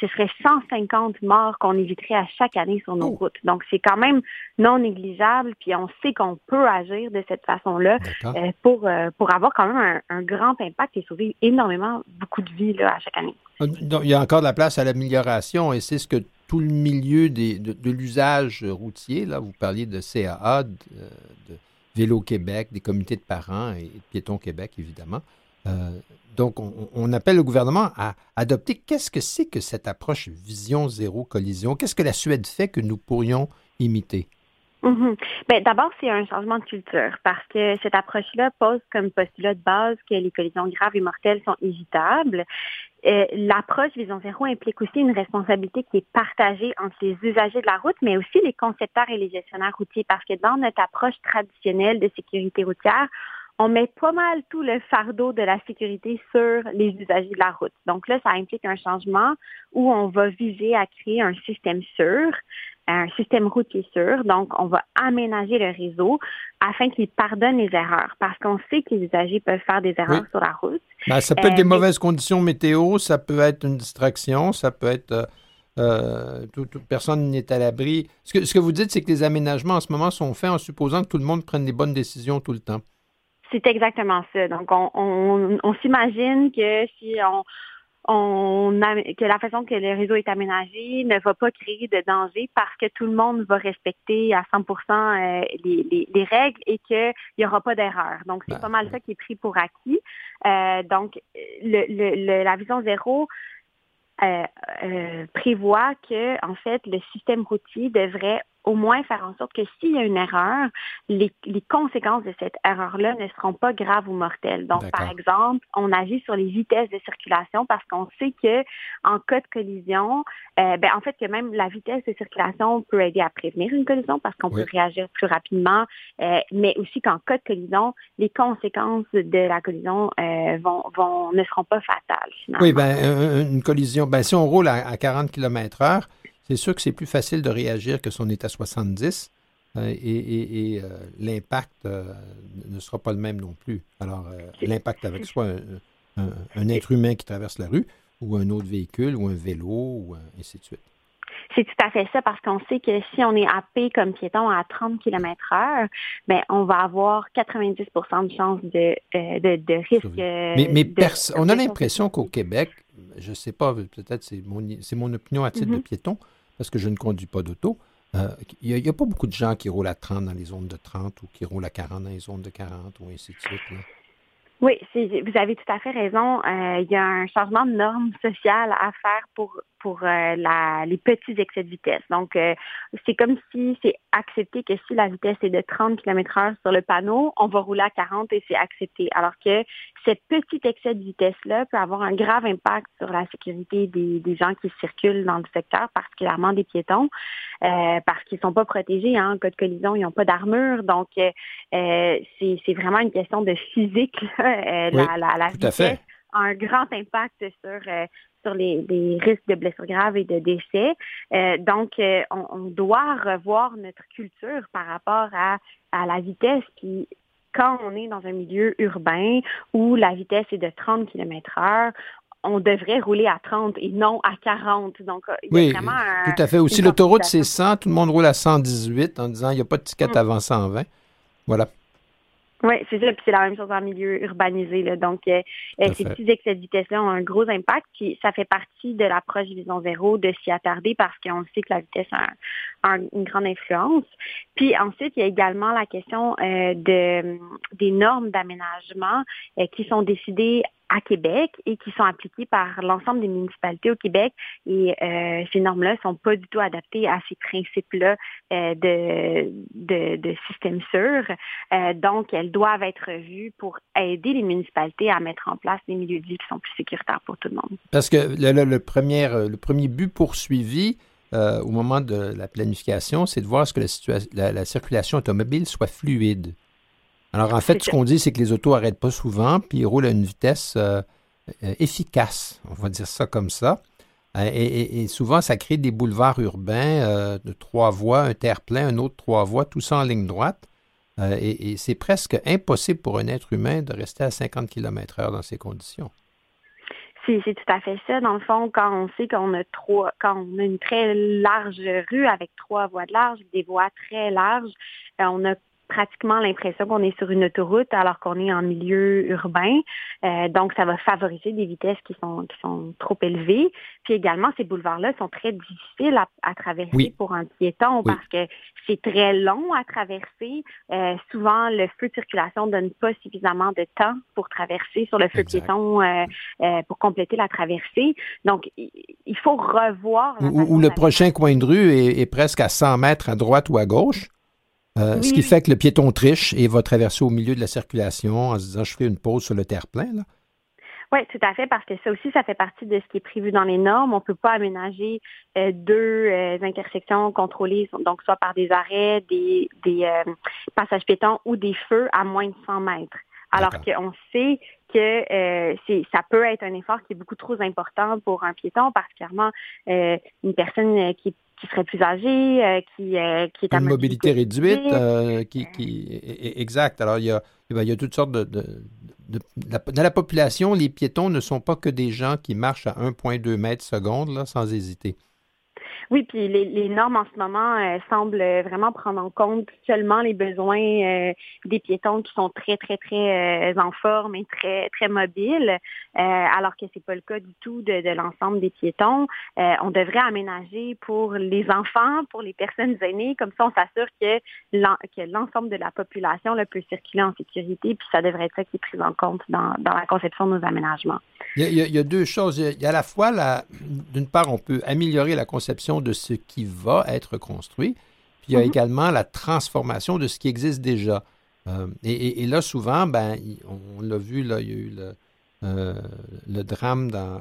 ce serait 150 morts qu'on éviterait à chaque année sur nos oh. routes. Donc, c'est quand même non négligeable, puis on sait qu'on peut agir de cette façon-là euh, pour, euh, pour avoir quand même un, grand impact et sauver énormément beaucoup de vies là, à chaque année. Euh, il y a encore de la place à l'amélioration et c'est ce que tout le milieu des, de, l'usage routier, là, vous parliez de CAA, de, Vélo Québec, des comités de parents et de Piétons Québec, évidemment. Donc, on, appelle le gouvernement à adopter. Qu'est-ce que c'est que cette approche vision zéro collision? Qu'est-ce que la Suède fait que nous pourrions imiter? Mhm. Ben, D'abord, c'est un changement de culture parce que cette approche-là pose comme postulat de base que les collisions graves et mortelles sont évitables. Euh, l'approche Vision Zéro implique aussi une responsabilité qui est partagée entre les usagers de la route, mais aussi les concepteurs et les gestionnaires routiers parce que dans notre approche traditionnelle de sécurité routière, on met pas mal tout le fardeau de la sécurité sur les usagers de la route. Donc là, ça implique un changement où on va viser à créer un système sûr, un système routier sûr. Donc, on va aménager le réseau afin qu'il pardonne les erreurs parce qu'on sait que les usagers peuvent faire des erreurs sur la route. Ben, ça peut être des euh, mauvaises conditions météo, ça peut être une distraction, ça peut être... Euh, euh, toute, personne n'est à l'abri. Ce que, ce que vous dites, c'est que les aménagements en ce moment sont faits en supposant que tout le monde prenne les bonnes décisions tout le temps. C'est exactement ça. Donc, on, s'imagine que si on, on que la façon que le réseau est aménagé ne va pas créer de danger parce que tout le monde va respecter à 100 euh, les, les, règles et qu'il n'y aura pas d'erreur. Donc, c'est ben, pas mal ça qui est pris pour acquis. Euh, donc, le, la vision zéro euh, prévoit que, en fait, le système routier devrait au moins faire en sorte que s'il y a une erreur, les, conséquences de cette erreur-là ne seront pas graves ou mortelles. Donc, par exemple, on agit sur les vitesses de circulation parce qu'on sait que en cas de collision, euh, ben, en fait, que même la vitesse de circulation peut aider à prévenir une collision parce qu'on peut réagir plus rapidement, euh, mais aussi qu'en cas de collision, les conséquences de la collision euh, vont, vont, ne seront pas fatales. Oui, ben, une collision, ben, si on roule à, à 40 km heure, c'est sûr que c'est plus facile de réagir que si on est à 70 euh, et, euh, l'impact euh, ne sera pas le même non plus. Alors, l'impact avec soit un, être humain qui traverse la rue ou un autre véhicule ou un vélo ou ainsi de suite. C'est tout à fait ça parce qu'on sait que si on est happé comme piéton à 30 km heure, ben, on va avoir 90% de chance de, de, risque. Mais, mais on a l'impression qu'au Québec, je ne sais pas, peut-être c'est mon, mon opinion à titre de mm-hmm. piéton, parce que je ne conduis pas d'auto, euh, il n'y a, pas beaucoup de gens qui roulent à 30 dans les zones de 30 ou qui roulent à 40 dans les zones de 40 ou ainsi de suite. Oui, vous avez tout à fait raison. Euh, il y a un changement de norme sociale à faire pour pour euh, la, les petits excès de vitesse. Donc, euh, c'est comme si c'est accepté que si la vitesse est de 30 km heure sur le panneau, on va rouler à 40 et c'est accepté. Alors que ce petit excès de vitesse-là peut avoir un grave impact sur la sécurité des, des gens qui circulent dans le secteur, particulièrement des piétons, euh, parce qu'ils sont pas protégés. Hein. En cas de collision, ils n'ont pas d'armure. Donc, euh, c'est vraiment une question de physique, la, la, la vitesse a un grand impact sur, sur les, risques de blessures graves et de décès. Euh, donc, euh, on, doit revoir notre culture par rapport à, la vitesse. Puis, quand on est dans un milieu urbain où la vitesse est de 30 km heure, on devrait rouler à 30 et non à 40. Donc, il y a vraiment tout à fait. Aussi, l'autoroute, c'est 100. Tout le monde roule à 118 en disant il n'y a pas de ticket mm. avant 120. Voilà. Oui, c'est ça. Puis c'est la même chose en milieu urbanisé. Là. Donc, euh, euh, ces petits excès de vitesse-là ont un gros impact. Puis ça fait partie de l'approche Vision Zéro de s'y attarder parce qu'on sait que la vitesse a, une grande influence. Puis ensuite, il y a également la question euh, de, des normes d'aménagement qui sont décidées à Québec et qui sont appliquées par l'ensemble des municipalités au Québec. Et euh, ces normes-là ne sont pas du tout adaptées à ces principes-là euh, de, système sûr. Euh, donc, elles doivent être revues pour aider les municipalités à mettre en place des milieux de vie qui sont plus sécuritaires pour tout le monde. Parce que le, le, premier, le premier but poursuivi au moment de la planification, c'est de voir ce que la, la circulation automobile soit fluide. Alors, en fait, ce qu'on dit, c'est que les autos n'arrêtent pas souvent, puis ils roulent à une vitesse euh, euh, efficace, on va dire ça comme ça. Euh, et, souvent, ça crée des boulevards urbains de trois voies, un terre-plein, un autre trois voies, tout ça en ligne droite. et, c'est presque impossible pour un être humain de rester à 50 km/h dans ces conditions. C'est tout à fait ça. Dans le fond, quand on sait qu'on a trois, quand on a une très large rue avec trois voies de large, des voies très larges, on a pratiquement l'impression qu'on est sur une autoroute alors qu'on est en milieu urbain. Euh, donc, ça va favoriser des vitesses qui sont, qui sont trop élevées. Puis également, ces boulevards-là sont très difficiles à, traverser pour un piéton parce que c'est très long à traverser. Euh, souvent, le feu de circulation donne pas suffisamment de temps pour traverser sur le feu piéton euh, pour compléter la traversée. Donc, il faut revoir. Ou, le prochain coin de rue est, est presque à 100 mètres à droite ou à gauche. Euh, ce qui fait que le piéton triche et va traverser au milieu de la circulation en se disant je fais une pause sur le terre-plein. Oui, tout à fait, parce que ça aussi, ça fait partie de ce qui est prévu dans les normes. On ne peut pas aménager euh, deux euh, intersections contrôlées, donc soit par des arrêts, des, passages piétons ou des feux à moins de 100 mètres. Alors qu'on sait que ça peut être un effort qui est beaucoup trop important pour un piéton, particulièrement une personne qui est qui serait plus âgé, euh, qui, euh, qui est à Une mobilité réduite, euh, qui, qui, exact. Alors, il y a, il y a toutes sortes de, de, Dans la population, les piétons ne sont pas que des gens qui marchent à 1,2 mètres seconde, là, sans hésiter. Oui, puis les, normes en ce moment euh, semblent vraiment prendre en compte seulement les besoins euh, des piétons qui sont très, très, très euh, en forme et très, très mobiles, alors que c'est pas le cas du tout de, l'ensemble des piétons. on devrait aménager pour les enfants, pour les personnes aînées, comme ça on s'assure que l'ensemble de la population peut circuler en sécurité, puis ça devrait être ça qui est pris en compte dans, la conception de nos aménagements. Il y a, il y a deux choses. Il y a à la fois, d'une part, on peut améliorer la conception de ce qui va être construit, puis il y a mhm. également la transformation de ce qui existe déjà. Euh, et, là, souvent, ben, on, l'a vu, là, il y a eu le, euh, le drame dans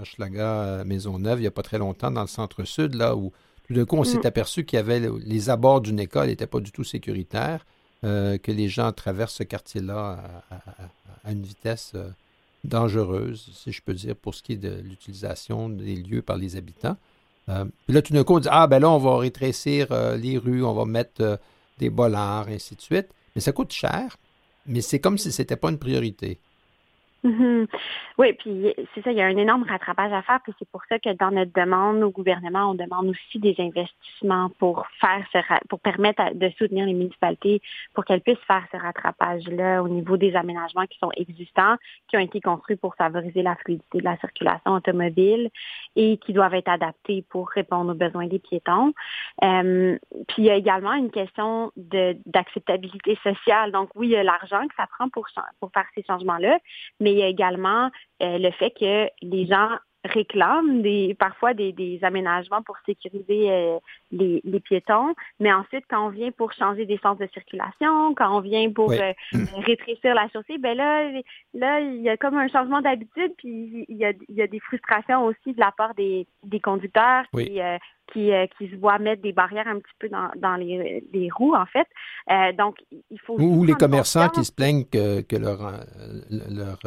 Hochelaga Maisonneuve il n'y a pas très longtemps, dans le centre-sud, là où tout d'un coup, on s'est mhm. aperçu qu'il y avait les abords d'une école n'étaient pas du tout sécuritaires, euh, que les gens traversent ce quartier-là à, une vitesse dangereuse, si je peux dire, pour ce qui est de l'utilisation des lieux par les habitants. Euh, puis là, tout d'un coup, on dit Ah, ben là, on va rétrécir euh, les rues, on va mettre euh, des bollards, ainsi de suite. Mais ça coûte cher, mais c'est comme si ce n'était pas une priorité. Mhm. Oui, puis c'est ça, il y a un énorme rattrapage à faire, puis c'est pour ça que dans notre demande au gouvernement, on demande aussi des investissements pour faire ce pour permettre de soutenir les municipalités pour qu'elles puissent faire ce rattrapage-là au niveau des aménagements qui sont existants, qui ont été construits pour favoriser la fluidité de la circulation automobile et qui doivent être adaptés pour répondre aux besoins des piétons. Euh, puis il y a également une question d'acceptabilité sociale. Donc oui, il y a l'argent que ça prend pour, pour faire ces changements-là, mais il y a également euh, le fait que les gens réclament des, parfois des, aménagements pour sécuriser euh, les, piétons, mais ensuite, quand on vient pour changer des sens de circulation, quand on vient pour euh, rétrécir la chaussée, ben là, là, il y a comme un changement d'habitude, puis il y, a, il y a des frustrations aussi de la part des, conducteurs qui, qui, qui, se voient mettre des barrières un petit peu dans, dans les, les, roues, en fait. donc, il faut... Ou, les commerçants qui se plaignent que, que leur, leur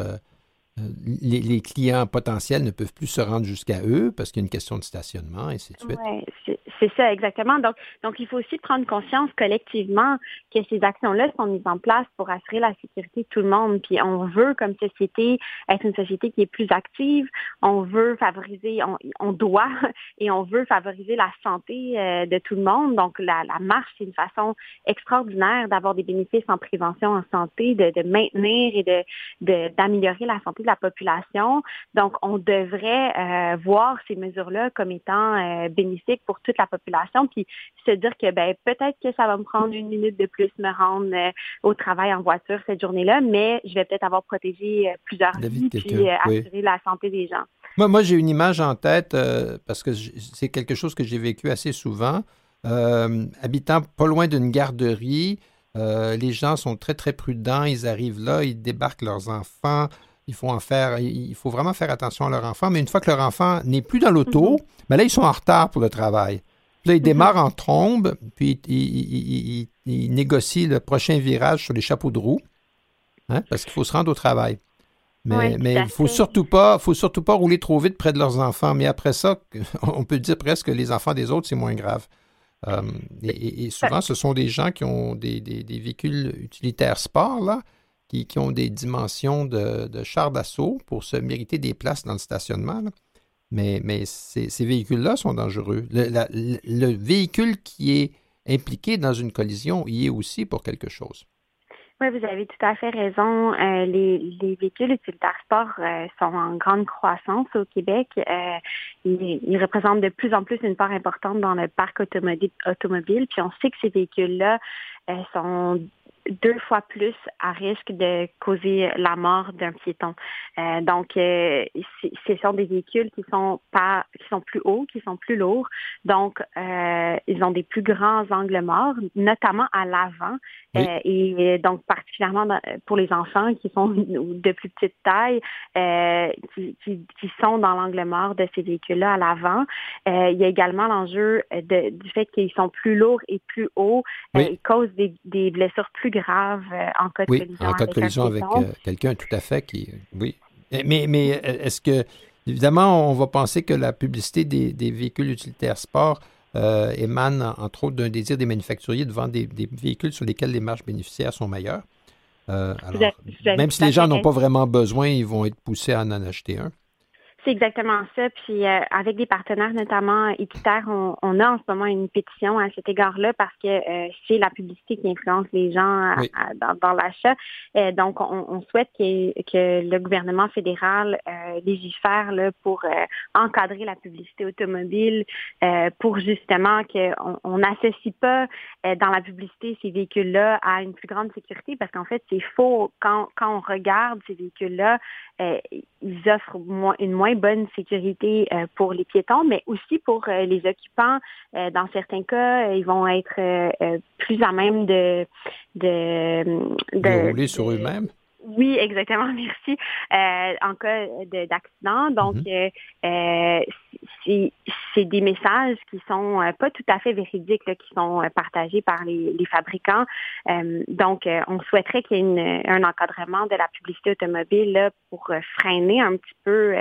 les, clients potentiels ne peuvent plus se rendre jusqu'à eux parce qu'il y a une question de stationnement, et ainsi de suite. C'est ça, exactement. Donc, donc, il faut aussi prendre conscience collectivement que ces actions-là sont mises en place pour assurer la sécurité de tout le monde. Puis on veut, comme société, être une société qui est plus active. On veut favoriser, on, doit [LAUGHS] et on veut favoriser la santé euh, de tout le monde. Donc, la, marche, c'est une façon extraordinaire d'avoir des bénéfices en prévention en santé, de, maintenir et de d'améliorer la santé de la population. Donc, on devrait euh, voir ces mesures-là comme étant euh, bénéfiques pour toute la population, puis se dire que ben peut-être que ça va me prendre une minute de plus me rendre euh, au travail en voiture cette journée-là, mais je vais peut-être avoir protégé plusieurs vies puis assurer la santé des gens. Moi, moi j'ai une image en tête parce que c'est quelque chose que j'ai vécu assez souvent. habitant pas loin d'une garderie, les gens sont très, très prudents. Ils arrivent là, ils débarquent leurs enfants. Il faut en faire, il faut vraiment faire attention à leur enfant. Mais une fois que leur enfant n'est plus dans l'auto, mhm. ben là, ils sont en retard pour le travail. Là, ils mhm. démarrent en trombe, puis ils, négocient le prochain virage sur les chapeaux de roue, hein, parce qu'il faut se rendre au travail. Mais, il ne faut surtout pas, faut surtout pas rouler trop vite près de leurs enfants. Mais après ça, [LAUGHS] on peut dire presque que les enfants des autres, c'est moins grave. Euh, et, souvent, ce sont des gens qui ont des, des véhicules utilitaires sport, là, qui, ont des dimensions de, de char d'assaut pour se mériter des places dans le stationnement. Mais, mais ces, véhicules-là sont dangereux. Le, véhicule qui est impliqué dans une collision y est aussi pour quelque chose. Oui, vous avez tout à fait raison. Euh, les, véhicules utilitaires sport euh, sont en grande croissance au Québec. Euh, ils, représentent de plus en plus une part importante dans le parc automobile puis on sait que ces véhicules-là sont deux fois plus à risque de causer la mort d'un piéton. Euh, donc, euh, ce sont des véhicules qui sont pas, qui sont plus hauts, qui sont plus lourds. Donc, euh, ils ont des plus grands angles morts, notamment à l'avant. Euh, et donc, particulièrement pour les enfants qui sont [LAUGHS] de plus petite taille, euh, qui, qui, qui, sont dans l'angle mort de ces véhicules-là à l'avant. il y a également l'enjeu du fait qu'ils sont plus lourds et plus hauts. ils causent des, des blessures plus grave euh, en cas de oui, collision. En cas de collision avec, euh, quelqu'un, tout à fait. Qui, oui. Mais, mais est-ce que, évidemment, on va penser que la publicité des, véhicules utilitaires sport euh, émane, entre autres, d'un désir des manufacturiers de vendre des, véhicules sur lesquels les marges bénéficiaires sont meilleures. alors, même si les gens n'ont pas vraiment besoin, ils vont être poussés à en acheter un. C'est exactement ça. Puis euh, avec des partenaires, notamment équitaires, on, on, a en ce moment une pétition à cet égard-là parce que euh, c'est la publicité qui influence les gens dans, dans l'achat. Euh, donc, on, on souhaite que, que, le gouvernement fédéral légifère là, pour encadrer la publicité automobile, pour justement qu'on n'associe pas dans la publicité ces véhicules-là à une plus grande sécurité parce qu'en fait, c'est faux. Quand, quand on regarde ces véhicules-là, ils offrent une moins bonne sécurité euh, pour les piétons, mais aussi pour euh, les occupants. Euh, dans certains cas, ils vont être plus à même de de, de, rouler sur eux-mêmes. Oui, exactement, [LAUGHS] merci. Euh, en cas d'accident, donc mhm. euh, c'est des messages qui sont euh, pas tout à fait véridiques, qui sont partagés par les, fabricants. donc, on souhaiterait qu'il y ait un encadrement de la publicité automobile là, pour freiner un petit peu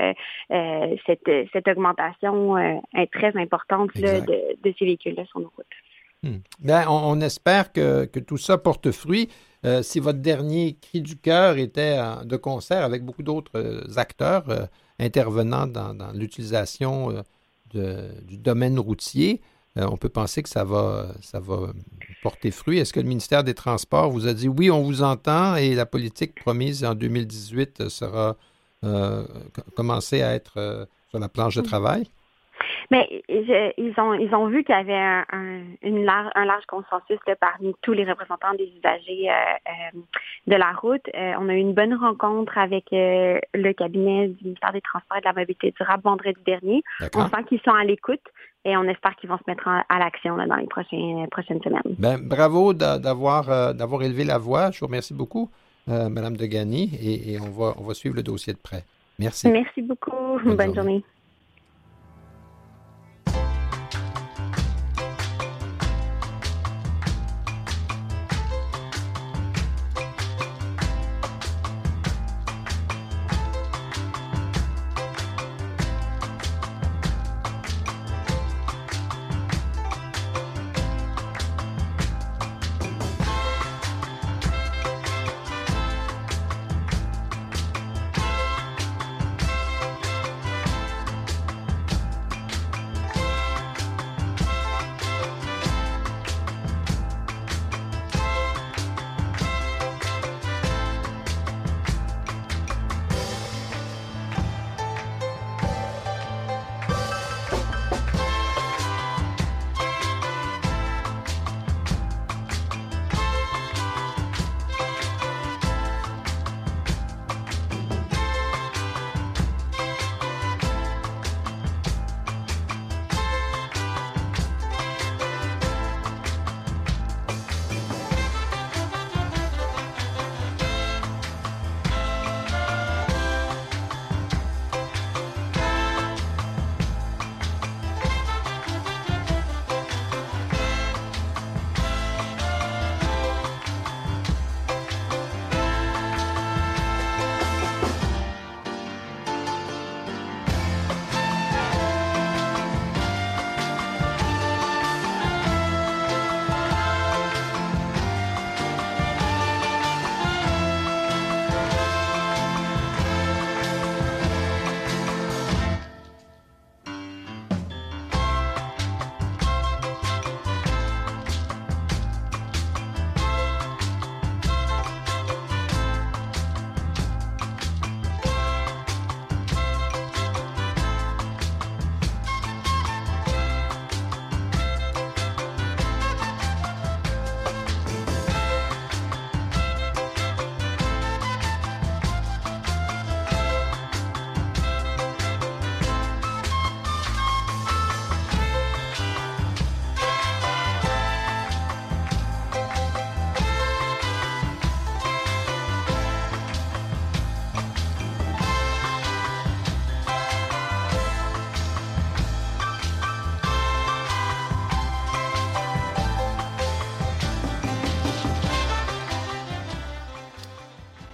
cette, cette augmentation très importante de, de, ces véhicules-là sur nos routes. Hmm. Ben, on, espère que, que, tout ça porte fruit. Euh, si votre dernier cri du cœur était de concert avec beaucoup d'autres euh, acteurs euh, intervenant dans, l'utilisation du domaine routier, on peut penser que ça va, ça va porter fruit. Est-ce que le ministère des Transports vous a dit oui, on vous entend et la politique promise en 2018 sera commencée à être sur la planche de travail? Mais ils ont ils ont vu qu'il y avait un, une large, un large consensus parmi tous les représentants des usagers euh, euh, de la route. Euh, on a eu une bonne rencontre avec le cabinet du ministère des Transports et de la Mobilité durable vendredi dernier. On sent qu'ils sont à l'écoute et on espère qu'ils vont se mettre à l'action dans les prochaines, prochaines semaines. Ben, bravo d'avoir d'avoir élevé la voix. Je vous remercie beaucoup, Madame Degani, et, et on va on va suivre le dossier de près. Merci. Merci beaucoup. Bonne, journée.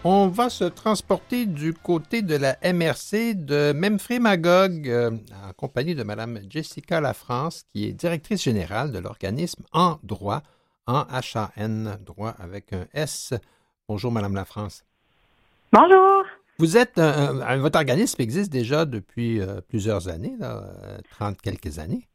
On va se transporter du côté de la MRC de Memphis Magog euh, en compagnie de Mme Jessica Lafrance, qui est directrice générale de l'organisme En Droit, en HAN, droit avec un S. Bonjour, Mme Lafrance. Bonjour. Vous êtes, votre organisme existe déjà depuis euh, plusieurs années, là, 30 quelques années.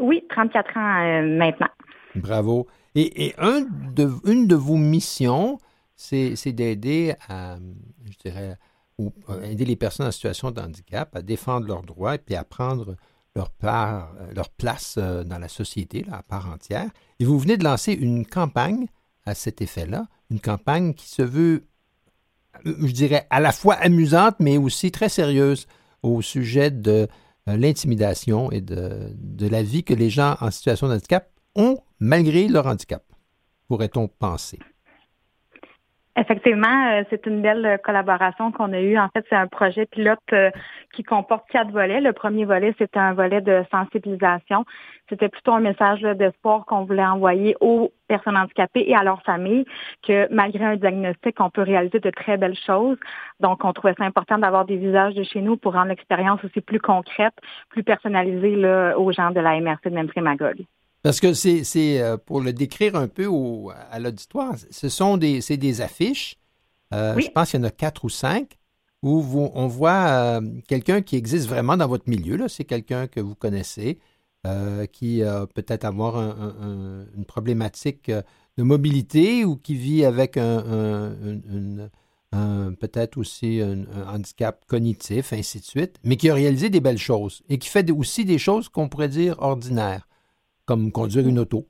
Oui, 34 ans euh, maintenant. Bravo. Et, un de, une de vos missions, c'est d'aider je dirais, euh, aider les personnes en situation de handicap à défendre leurs droits et puis à prendre leur, part, euh, leur place euh, dans la société là, à part entière. Et vous venez de lancer une campagne à cet effet-là, une campagne qui se veut, je dirais, à la fois amusante, mais aussi très sérieuse au sujet de l'intimidation et de, de la vie que les gens en situation de handicap ont malgré leur handicap, pourrait-on penser? Effectivement, euh, c'est une belle euh, collaboration qu'on a eue. En fait, c'est un projet pilote euh, qui comporte quatre volets. Le premier volet, c'était un volet de sensibilisation. C'était plutôt un message d'espoir qu'on voulait envoyer aux personnes handicapées et à leurs familles que malgré un diagnostic, on peut réaliser de très belles choses. Donc, on trouvait ça important d'avoir des visages de chez nous pour rendre l'expérience aussi plus concrète, plus personnalisée aux gens de la MRC de Memphis-Magog. Parce que c'est, euh, pour le décrire un peu à l'auditoire, ce sont des, c'est des affiches. Euh, je pense qu'il y en a quatre ou cinq où on voit euh, quelqu'un qui existe vraiment dans votre milieu. Là. C'est quelqu'un que vous connaissez, qui a peut-être avoir une problématique de mobilité ou qui vit avec un, peut-être aussi un, handicap cognitif, ainsi de suite, mais qui a réalisé des belles choses et qui fait aussi des choses qu'on pourrait dire ordinaires comme conduire une auto.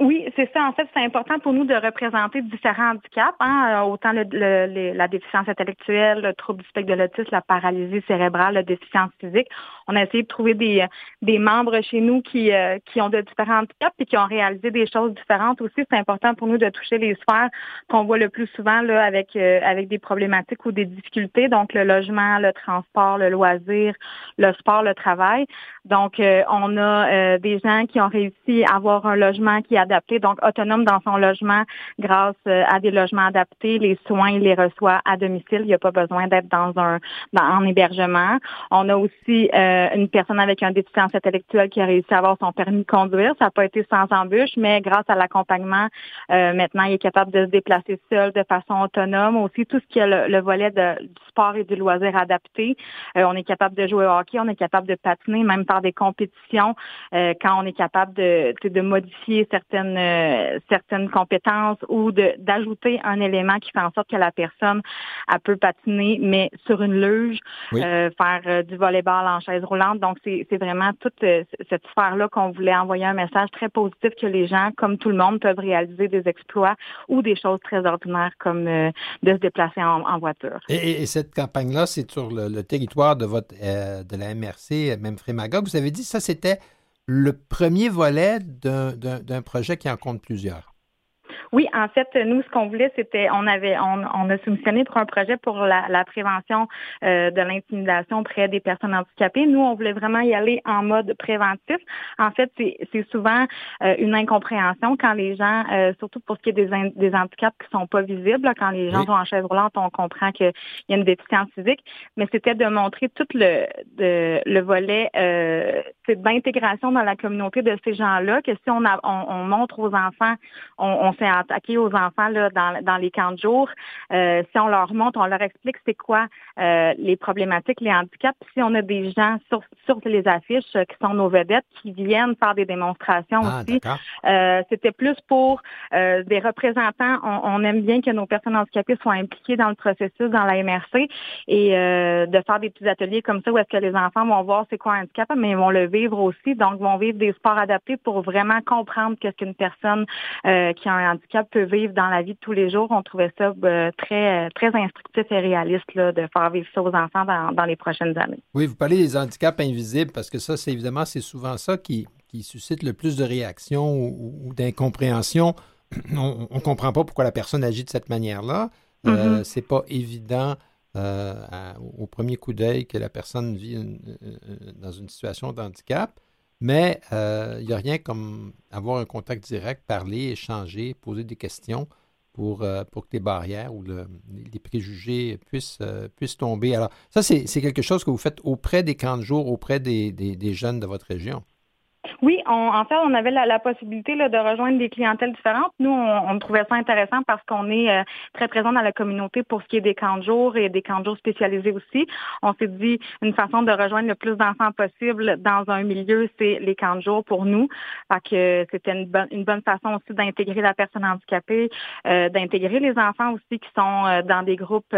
Oui, c'est ça. En fait, c'est important pour nous de représenter différents handicaps, hein, euh, autant la déficience intellectuelle, le trouble du spectre de l'autisme, la paralysie cérébrale, la déficience physique. On a essayé de trouver des, des membres chez nous qui, euh, qui ont de différents handicaps et qui ont réalisé des choses différentes aussi. C'est important pour nous de toucher les sphères qu'on voit le plus souvent là, avec, euh, avec des problématiques ou des difficultés, donc le logement, le transport, le loisir, le sport, le travail. Donc, on a des gens qui ont réussi à avoir un logement qui est donc autonome dans son logement grâce euh, à des logements adaptés. Les soins, il les reçoit à domicile. Il n'y a pas besoin d'être dans un en hébergement. On a aussi euh, une personne avec un déficience intellectuelle qui a réussi à avoir son permis de conduire. Ça n'a pas été sans embûche, mais grâce à l'accompagnement, euh, maintenant, il est capable de se déplacer seul de façon autonome. Aussi, tout ce qui est le, volet de, du sport et du loisir adapté. on est capable de jouer au hockey, on est capable de patiner, même par des compétitions, quand on est capable de, de modifier certaines euh, certaines compétences ou d'ajouter un élément qui fait en sorte que la personne elle peut patiner, mais sur une luge, euh, faire euh, du volleyball en chaise roulante. Donc, c'est vraiment toute cette sphère-là qu'on voulait envoyer un message très positif que les gens, comme tout le monde, peuvent réaliser des exploits ou des choses très ordinaires comme de se déplacer en, voiture. Et, cette campagne-là, c'est sur le, territoire de votre de la MRC, même Frémagog. Vous avez dit ça, c'était le premier volet d'un projet qui en compte plusieurs. Oui, en fait, nous, ce qu'on voulait, c'était, on avait, on, a soumissionné pour un projet pour la, prévention euh, de l'intimidation près des personnes handicapées. Nous, on voulait vraiment y aller en mode préventif. En fait, c'est souvent euh, une incompréhension quand les gens, euh, surtout pour ce qui est des, des handicaps qui sont pas visibles, quand les gens sont en chaise roulante, on comprend qu'il y a une déficience physique, mais c'était de montrer tout le, le volet d'intégration dans la communauté de ces gens-là, que si on, on, montre aux enfants, on, on fait attaquer aux enfants là, dans, dans les camps de jour. Euh, si on leur montre, on leur explique c'est quoi euh, les problématiques, les handicaps. Si on a des gens sur, sur les affiches euh, qui sont nos vedettes, qui viennent faire des démonstrations ah, aussi, c'était plus pour des représentants. On, aime bien que nos personnes handicapées soient impliquées dans le processus, dans la MRC, et de faire des petits ateliers comme ça où est-ce que les enfants vont voir c'est quoi un handicap, mais ils vont le vivre aussi. Donc, vont vivre des sports adaptés pour vraiment comprendre qu'est-ce qu'une personne qui a un handicap peut vivre dans la vie de tous les jours. On trouvait ça euh, très, euh, très instructif et réaliste là, de faire vivre ça aux enfants dans, les prochaines années. Oui, vous parlez des handicaps invisibles parce que ça, c'est évidemment, c'est souvent ça qui, qui suscite le plus de réactions ou, d'incompréhension. [CLEARS THROAT] On ne comprend pas pourquoi la personne agit de cette manière-là. Ce euh, mm-hmm. c'est pas évident au premier coup d'œil que la personne vit dans une situation de handicap. Mais il euh, n'y a rien comme avoir un contact direct, parler, échanger, poser des questions pour, pour que les barrières ou les préjugés puissent, puissent tomber. Alors, ça, c'est quelque chose que vous faites auprès des camps de jour, auprès des jeunes de votre région. Oui, en fait, on avait la, possibilité de rejoindre des clientèles différentes. Nous, on, trouvait ça intéressant parce qu'on est euh, très présent dans la communauté pour ce qui est des camps de jour et des camps de jour spécialisés aussi. On s'est dit une façon de rejoindre le plus d'enfants possible dans un milieu, c'est les camps de jour pour nous. Fait que c'était une bonne, une bonne façon aussi d'intégrer la personne handicapée, euh, d'intégrer les enfants aussi qui sont euh, dans des groupes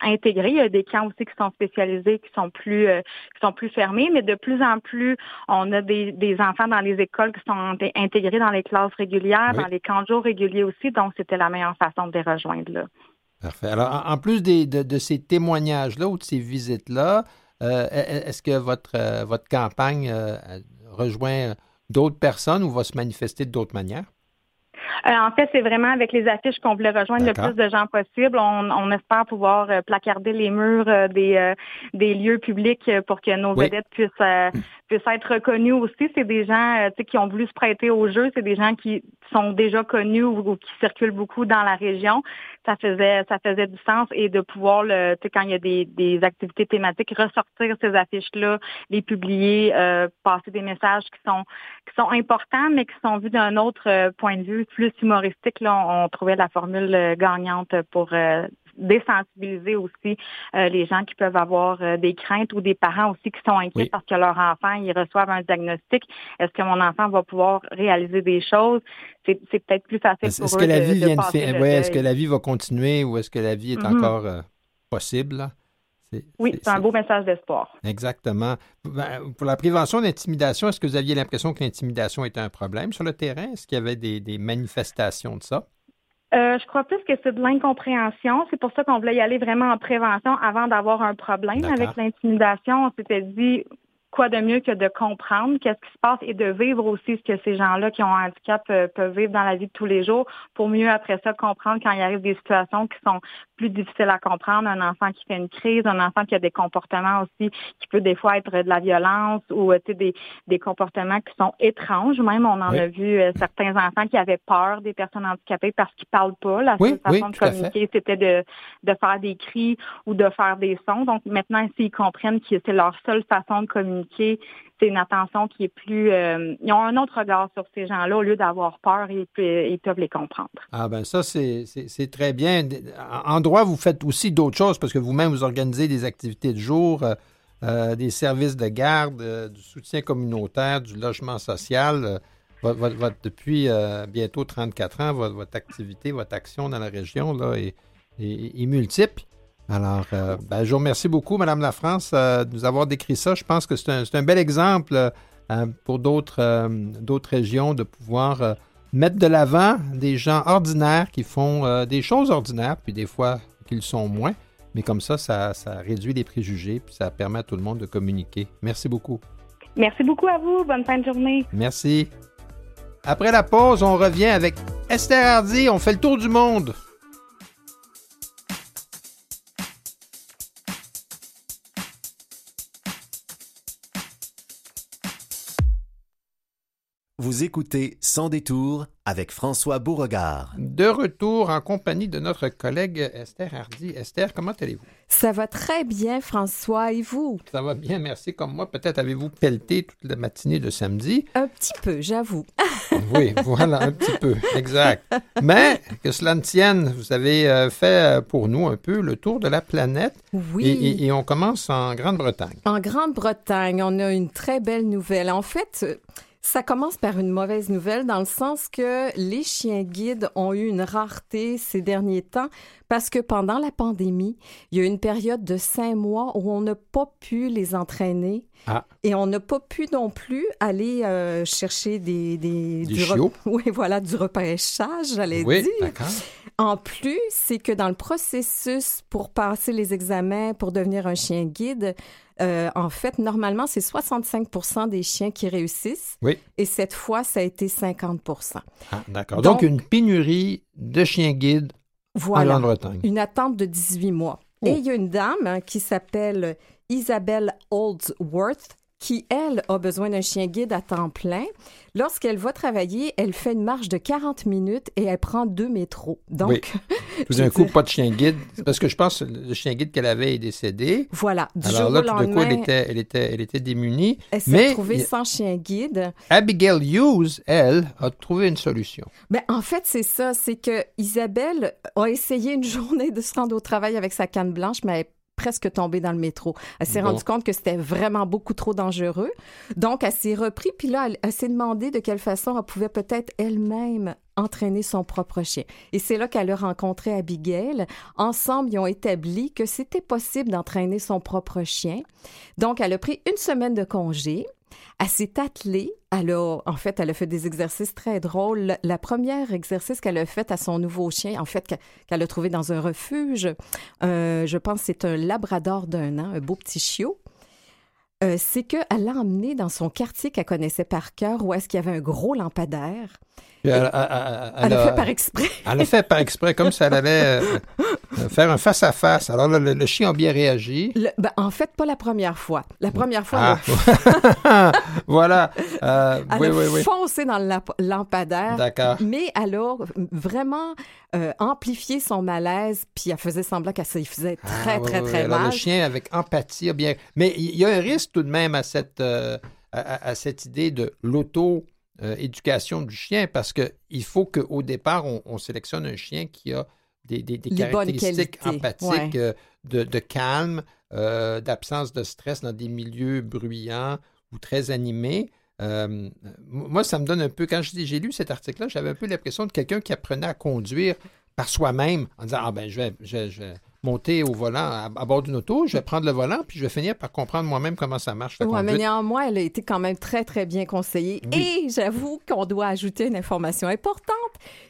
intégrés. Il y a des camps aussi qui sont spécialisés, qui sont plus qui sont plus fermés, mais de plus en plus, on a des des enfants dans les écoles qui sont intégrés dans les classes régulières, dans les camps jours réguliers aussi. Donc, c'était la meilleure façon de les rejoindre là. Parfait. Alors, en plus de, ces témoignages-là ou de ces visites-là, euh, est-ce que votre, euh, votre campagne euh, rejoint d'autres personnes ou va se manifester d'autres manières? En fait, c'est vraiment avec les affiches qu'on voulait rejoindre le plus de gens possible. On, espère pouvoir placarder les murs des, des lieux publics pour que nos vedettes puissent puissent être reconnus aussi. C'est des gens euh, qui ont voulu se prêter au jeu. C'est des gens qui sont déjà connus ou, qui circulent beaucoup dans la région. Ça faisait ça faisait du sens et de pouvoir le quand il y a des, des activités thématiques ressortir ces affiches là, les publier, euh, passer des messages qui sont qui sont importants mais qui sont vus d'un autre euh, point de vue plus humoristique. Là, on, trouvait la formule gagnante pour désensibiliser aussi euh, les gens qui peuvent avoir euh, des craintes ou des parents aussi qui sont inquiets parce que leur enfant, ils reçoivent un diagnostic. Est-ce que mon enfant va pouvoir réaliser des choses? C'est peut-être plus facile est pour eux que la vie de, de Est-ce que la vie va continuer ou est-ce que la vie est mm-hmm. encore euh, possible? Oui, c'est un beau message d'espoir. Exactement. Ben, pour la prévention d'intimidation, est-ce que vous aviez l'impression que l'intimidation était un problème sur le terrain? Est-ce qu'il y avait des manifestations de ça? Euh, je crois plus que c'est de l'incompréhension. C'est pour ça qu'on voulait y aller vraiment en prévention avant d'avoir un problème avec l'intimidation. On s'était dit, quoi de mieux que de comprendre qu'est-ce qui se passe et de vivre aussi ce que ces gens-là qui ont un handicap euh, peuvent vivre dans la vie de tous les jours pour mieux après ça comprendre quand il arrive des situations qui sont plus difficiles à comprendre. Un enfant qui fait une crise, un enfant qui a des comportements aussi qui peut des fois être de la violence ou euh, des, des comportements qui sont étranges. Même on en a vu euh, certains enfants qui avaient peur des personnes handicapées parce qu'ils parlent pas. La seule façon de communiquer, c'était de, de faire des cris ou de faire des sons. Donc maintenant, s'ils comprennent que c'est leur seule façon de communiquer, c'est une attention qui est plus... Euh, ils ont un autre regard sur ces gens-là. Au lieu d'avoir peur, ils, ils, peuvent les comprendre. Ah ben ça, c'est très bien. En droit, vous faites aussi d'autres choses parce que vous-même, vous organisez des activités de jour, euh, euh, des services de garde, du soutien communautaire, du logement social. depuis bientôt 34 ans, votre, activité, votre action dans la région là, est, est multiple. Alors, euh, ben, je vous remercie beaucoup, Madame La France, euh, de nous avoir décrit ça. Je pense que c'est un, bel exemple euh, pour d'autres régions de pouvoir mettre de l'avant des gens ordinaires qui font des choses ordinaires, puis des fois qu'ils sont moins. Mais comme ça, ça, ça réduit les préjugés, puis ça permet à tout le monde de communiquer. Merci beaucoup. Merci beaucoup à vous. Bonne fin de journée. Merci. Après la pause, on revient avec Esther Hardy. On fait le tour du monde. Vous écoutez Sans détour avec François Beauregard. De retour en compagnie de notre collègue Esther Hardy. Esther, comment allez-vous? Ça va très bien, François. Et vous? Ça va bien, merci. Comme moi, peut-être avez-vous pelleté toute la matinée de samedi? Un petit peu, j'avoue. [LAUGHS] oui, voilà, un petit peu, exact. Mais que cela ne tienne, vous avez euh, fait euh, pour nous un peu le tour de la planète. Oui. Et, et on commence en Grande-Bretagne. En Grande-Bretagne, on a une très belle nouvelle. En fait, ça commence par une mauvaise nouvelle dans le sens que les chiens guides ont eu une rareté ces derniers temps parce que pendant la pandémie, il y a eu une période de cinq mois où on n'a pas pu les entraîner ah. et on n'a pas pu non plus aller euh, chercher des, des, du [LAUGHS] oui, voilà, du repêchage, j'allais oui, dire. En plus, c'est que dans le processus pour passer les examens pour devenir un chien guide, euh, en fait, normalement, c'est 65 des chiens qui réussissent. Oui. Et cette fois, ça a été 50 ah, D'accord. Donc, une pénurie de chiens guides voilà, en Grande-Bretagne. Une attente de 18 mois. Oh. Et il y a une dame hein, qui s'appelle Isabelle Oldsworth qui, elle, a besoin d'un chien guide à temps plein. Lorsqu'elle va travailler, elle fait une marche de 40 minutes et elle prend deux métros. Donc, oui. [LAUGHS] tout d'un coup, pas de chien guide, parce que je pense que le chien guide qu'elle avait est décédé. Voilà. Du Alors là, tout d'un coup, elle était, elle, était, elle était démunie. Elle s'est retrouvée sans chien guide. Abigail Hughes, elle, a trouvé une solution. Ben, en fait, c'est ça. C'est que Isabelle a essayé une [LAUGHS] journée de se rendre au travail avec sa canne blanche, mais elle presque tombée dans le métro. Elle s'est rendue compte que c'était vraiment beaucoup trop dangereux. Donc, elle s'est repris, puis là, elle, elle s'est demandé de quelle façon elle pouvait peut-être elle-même entraîner son propre chien. Et c'est là qu'elle a rencontré Abigail. Ensemble, ils ont établi que c'était possible d'entraîner son propre chien. Donc, elle a pris une semaine de congé. Elle s'est attelée. Elle a, en fait, elle a fait des exercices très drôles. La première exercice qu'elle a fait à son nouveau chien, en fait, qu'elle a trouvé dans un refuge, euh, je pense c'est un labrador d'un an, un beau petit chiot. Euh, c'est qu'elle l'a emmené dans son quartier qu'elle connaissait par cœur, où est-ce qu'il y avait un gros lampadaire. Elle, elle, elle, elle, a fait par exprès. Elle a fait par exprès, comme si elle allait euh, faire un face-à-face. Alors là, le, le, chien a bien réagi. Le, ben, en fait, pas la première fois. La première fois, ah. elle [LAUGHS] voilà. Euh, elle oui, a oui, oui. foncé dans le lampadaire. D'accord. Mais elle a vraiment euh, amplifié son malaise, puis elle faisait semblant qu'elle se faisait très, ah, très, très. Alors, mal. le chien, avec empathie, a bien... Mais il y a un risque tout de même à cette, euh, à, à, cette idée de l'auto... Euh, éducation du chien parce qu'il faut qu'au départ, on, on, sélectionne un chien qui a des, des, des caractéristiques empathiques, ouais. euh, de, de, calme, euh, d'absence de stress dans des milieux bruyants ou très animés. Euh, moi, ça me donne un peu, quand j'ai lu cet article-là, j'avais un peu l'impression de quelqu'un qui apprenait à conduire par soi-même en disant Ah ben, je vais, je, je vais monter au volant à, à, bord d'une auto, je vais prendre le volant, puis je vais finir par comprendre moi-même comment ça marche. Mais néanmoins, elle a été quand même très, très bien conseillée. Oui. Et j'avoue qu'on doit ajouter une information importante,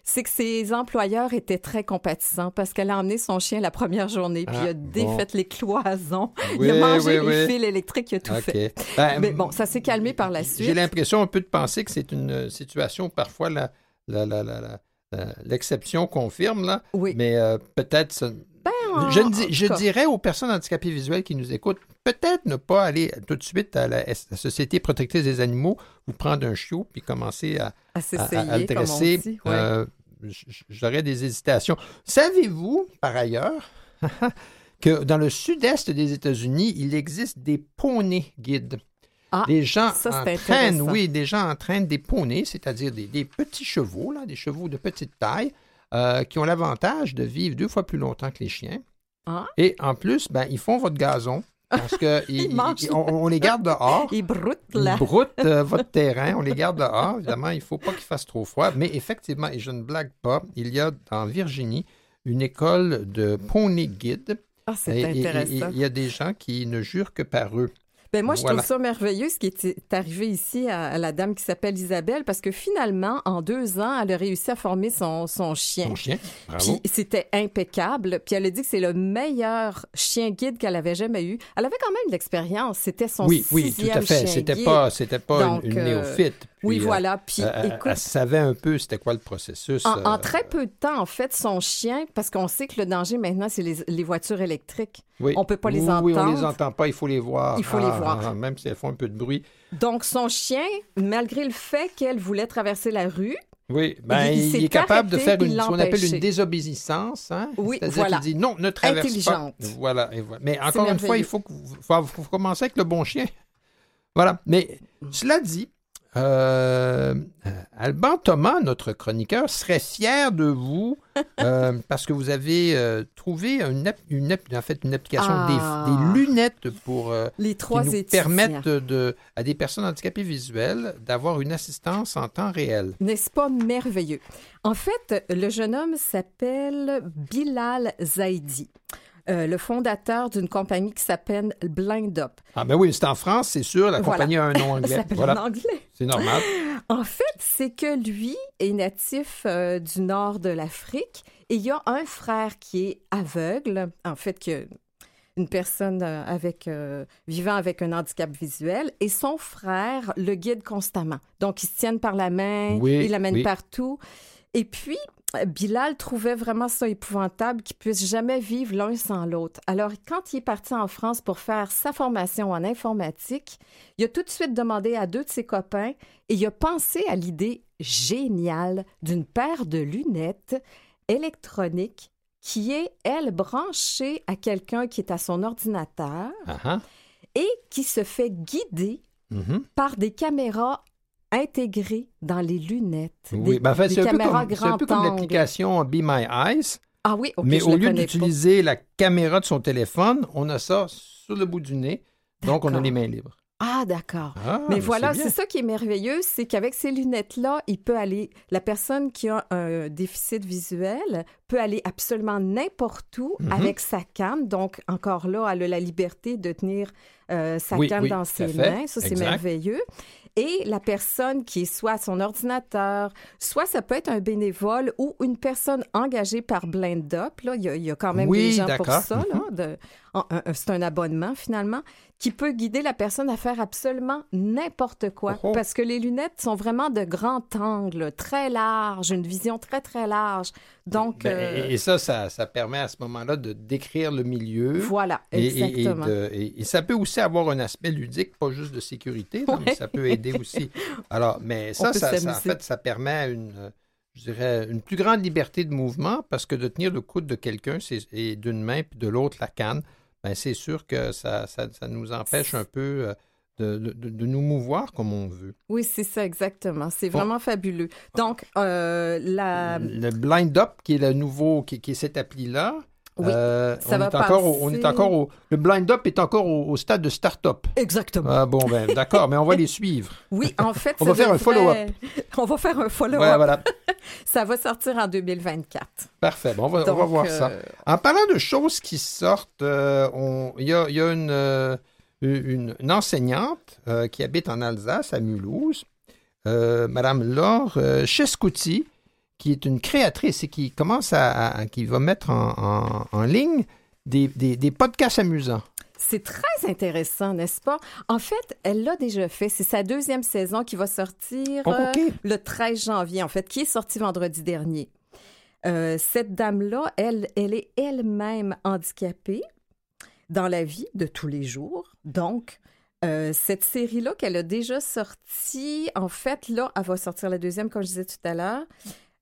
c'est que ses employeurs étaient très compatissants parce qu'elle a emmené son chien la première journée, puis ah, il a défait bon. les cloisons, oui, il a mangé oui, les fils électriques, il a tout okay. fait. Ben, mais bon, ça s'est calmé par la suite. J'ai l'impression un peu de penser que c'est une situation où parfois la, la, la, la l'exception confirme, là. Oui. Mais euh, peut-être. Ben, en, je, dirais aux personnes handicapées visuelles qui nous écoutent, peut-être ne pas aller tout de suite à la, la, Société protectrice des animaux, vous prendre un chiot puis commencer à, à, à, à le dresser. Ouais. euh, J'aurais des hésitations. Savez-vous, par ailleurs, [LAUGHS] que dans le sud-est des États-Unis, il existe des poneys guides? Ah, les gens ça, entraînent, oui, des gens entraînent des poneys, c'est-à-dire des, des, petits chevaux, là, des chevaux de petite taille, euh, qui ont l'avantage de vivre deux fois plus longtemps que les chiens. Ah. Et en plus, ben, ils font votre gazon. Parce que [LAUGHS] ils, ils, on, on, les garde dehors. Ils broutent là. Ils broutent euh, votre terrain. On les garde dehors. Évidemment, il ne faut pas qu'il fasse trop froid. Mais effectivement, et je ne blague pas, il y a en Virginie une école de poney guide. Ah, c'est intéressant. Il y a des gens qui ne jurent que par eux. Ben moi, je voilà. trouve ça merveilleux ce qui est arrivé ici à, la dame qui s'appelle Isabelle, parce que finalement, en deux ans, elle a réussi à former son, son chien. Son chien, Puis c'était impeccable. Puis elle a dit que c'est le meilleur chien guide qu'elle avait jamais eu. Elle avait quand même de l'expérience. C'était son oui, sixième oui, tout à fait. C'était pas, c'était pas Donc, une, une néophyte. Puis, oui, voilà. Puis, euh, écoute, elle savait un peu c'était quoi le processus. En, euh... en, très peu de temps, en fait, son chien, parce qu'on sait que le danger maintenant, c'est les, les, voitures électriques. Oui. On peut pas les oui, entendre. Oui, on les entend pas. Il faut les voir. Il faut ah, les voir. Ah, même si elles font un peu de bruit. Donc, son chien, malgré le fait qu'elle voulait traverser la rue, oui, ben, il, il est capable de faire une, ce qu'on appelle une désobéissance. Hein? Oui, C'est-à-dire voilà. qu'il dit non, ne traverse Intelligente. pas. Voilà, et voilà. Mais encore une fois, il faut, faut, faut, commencer avec le bon chien. Voilà. Mais cela dit, euh, Alban Thomas, notre chroniqueur, serait fier de vous [LAUGHS] euh, parce que vous avez euh, trouvé une, une, en fait, une application ah, des, des, lunettes pour les trois qui nous permettent de, à des personnes handicapées visuelles d'avoir une assistance en temps réel. N'est-ce pas merveilleux? En fait, le jeune homme s'appelle Bilal Zaidi. Euh, le fondateur d'une compagnie qui s'appelle Blind Up. Ah ben oui, c'est en France, c'est sûr. La voilà. compagnie a un [LAUGHS] nom anglais. voilà. en anglais. C'est normal. [LAUGHS] En fait, c'est que lui est natif euh, du nord de l'Afrique et il y a un frère qui est aveugle, en fait, que une personne euh, avec, euh, vivant avec un handicap visuel et son frère le guide constamment. Donc, ils se tiennent par la main, oui, il l'amène oui. partout. Et puis, Bilal trouvait vraiment ça épouvantable qu'ils puissent jamais vivre l'un sans l'autre. Alors, quand il est parti en France pour faire sa formation en informatique, il a tout de suite demandé à deux de ses copains et il a pensé à l'idée géniale d'une paire de lunettes électroniques qui est, elle, branchée à quelqu'un qui est à son ordinateur Uh-huh. et qui se fait guider Mhm. par des caméras intégrées dans les lunettes. Oui, Des, ben, en fait, c'est un, peu comme, un peu l'application Be My Eyes, Ah oui, ok, mais je au lieu d'utiliser la caméra de son téléphone, on a ça sur le bout du nez, donc on a les mains libres. Ah, d'accord. Ah, Mais voilà, bien. c'est ça qui est merveilleux, c'est qu'avec ces lunettes-là, il peut aller, la personne qui a un déficit visuel peut aller absolument n'importe où Mhm. avec sa canne. Donc, encore là, elle a la liberté de tenir euh, sa Oui, canne oui, dans ses mains. Ça, c'est merveilleux. Et la personne qui est soit à son ordinateur, soit ça peut être un bénévole ou une personne engagée par Blind Up. Là, il y a, il y a quand même Oui, des gens pour ça. un- c'est un abonnement finalement qui peut guider la personne à faire absolument n'importe quoi. Oh oh. Parce que les lunettes sont vraiment de grand angle, très large, une vision très, très large. Donc, Ben, euh, Et ça, ça, ça permet à ce moment-là de décrire le milieu. voilà, Et, et- et exactement. de- et- ça peut aussi avoir un aspect ludique, pas juste de sécurité, mais ça peut aider aussi. [LAUGHS] Alors, mais ça, ça, ça, en fait, ça permet une, je dirais, une plus grande liberté de mouvement parce que de tenir le coude de quelqu'un et d'une main puis de l'autre la canne, ben c'est sûr que ça, ça, ça nous empêche un peu euh, de, de- de nous mouvoir comme on veut. Oui, c'est ça, exactement. C'est vraiment fabuleux. Donc, euh, la... Le Blind Up, qui est le nouveau, qui, qui est cette appli-là, Oui, euh, ça on, va est encore au, on est encore au. Le Blind Up est encore au, au stade de start-up. Exactement. Ah bon, ben d'accord, mais on va les suivre. Oui, en fait, [LAUGHS] On ça va faire un follow-up. [LAUGHS] On va faire un follow-up. Ouais, voilà. [LAUGHS] Ça va sortir en 2024. Parfait. Bon, on, va, on va voir ça. euh, En parlant de choses qui sortent, euh, on- il y a, y a une, une, une enseignante euh, qui habite en Alsace, à Mulhouse, euh, Madame Laure euh, Chescouti, qui est une créatrice et qui commence à, à- qui va mettre en, en- en ligne des, des- des podcasts amusants. C'est très intéressant, n'est-ce pas? En fait, elle l'a déjà fait. C'est sa deuxième saison qui va sortir Oh, euh, le 13 janvier, en fait, qui est sortie vendredi dernier. Euh, cette dame-là, elle, elle est elle-même handicapée dans la vie de tous les jours. Donc, euh, cette série-là qu'elle a déjà sortie, en fait, là, elle va sortir la deuxième, comme je disais tout à l'heure.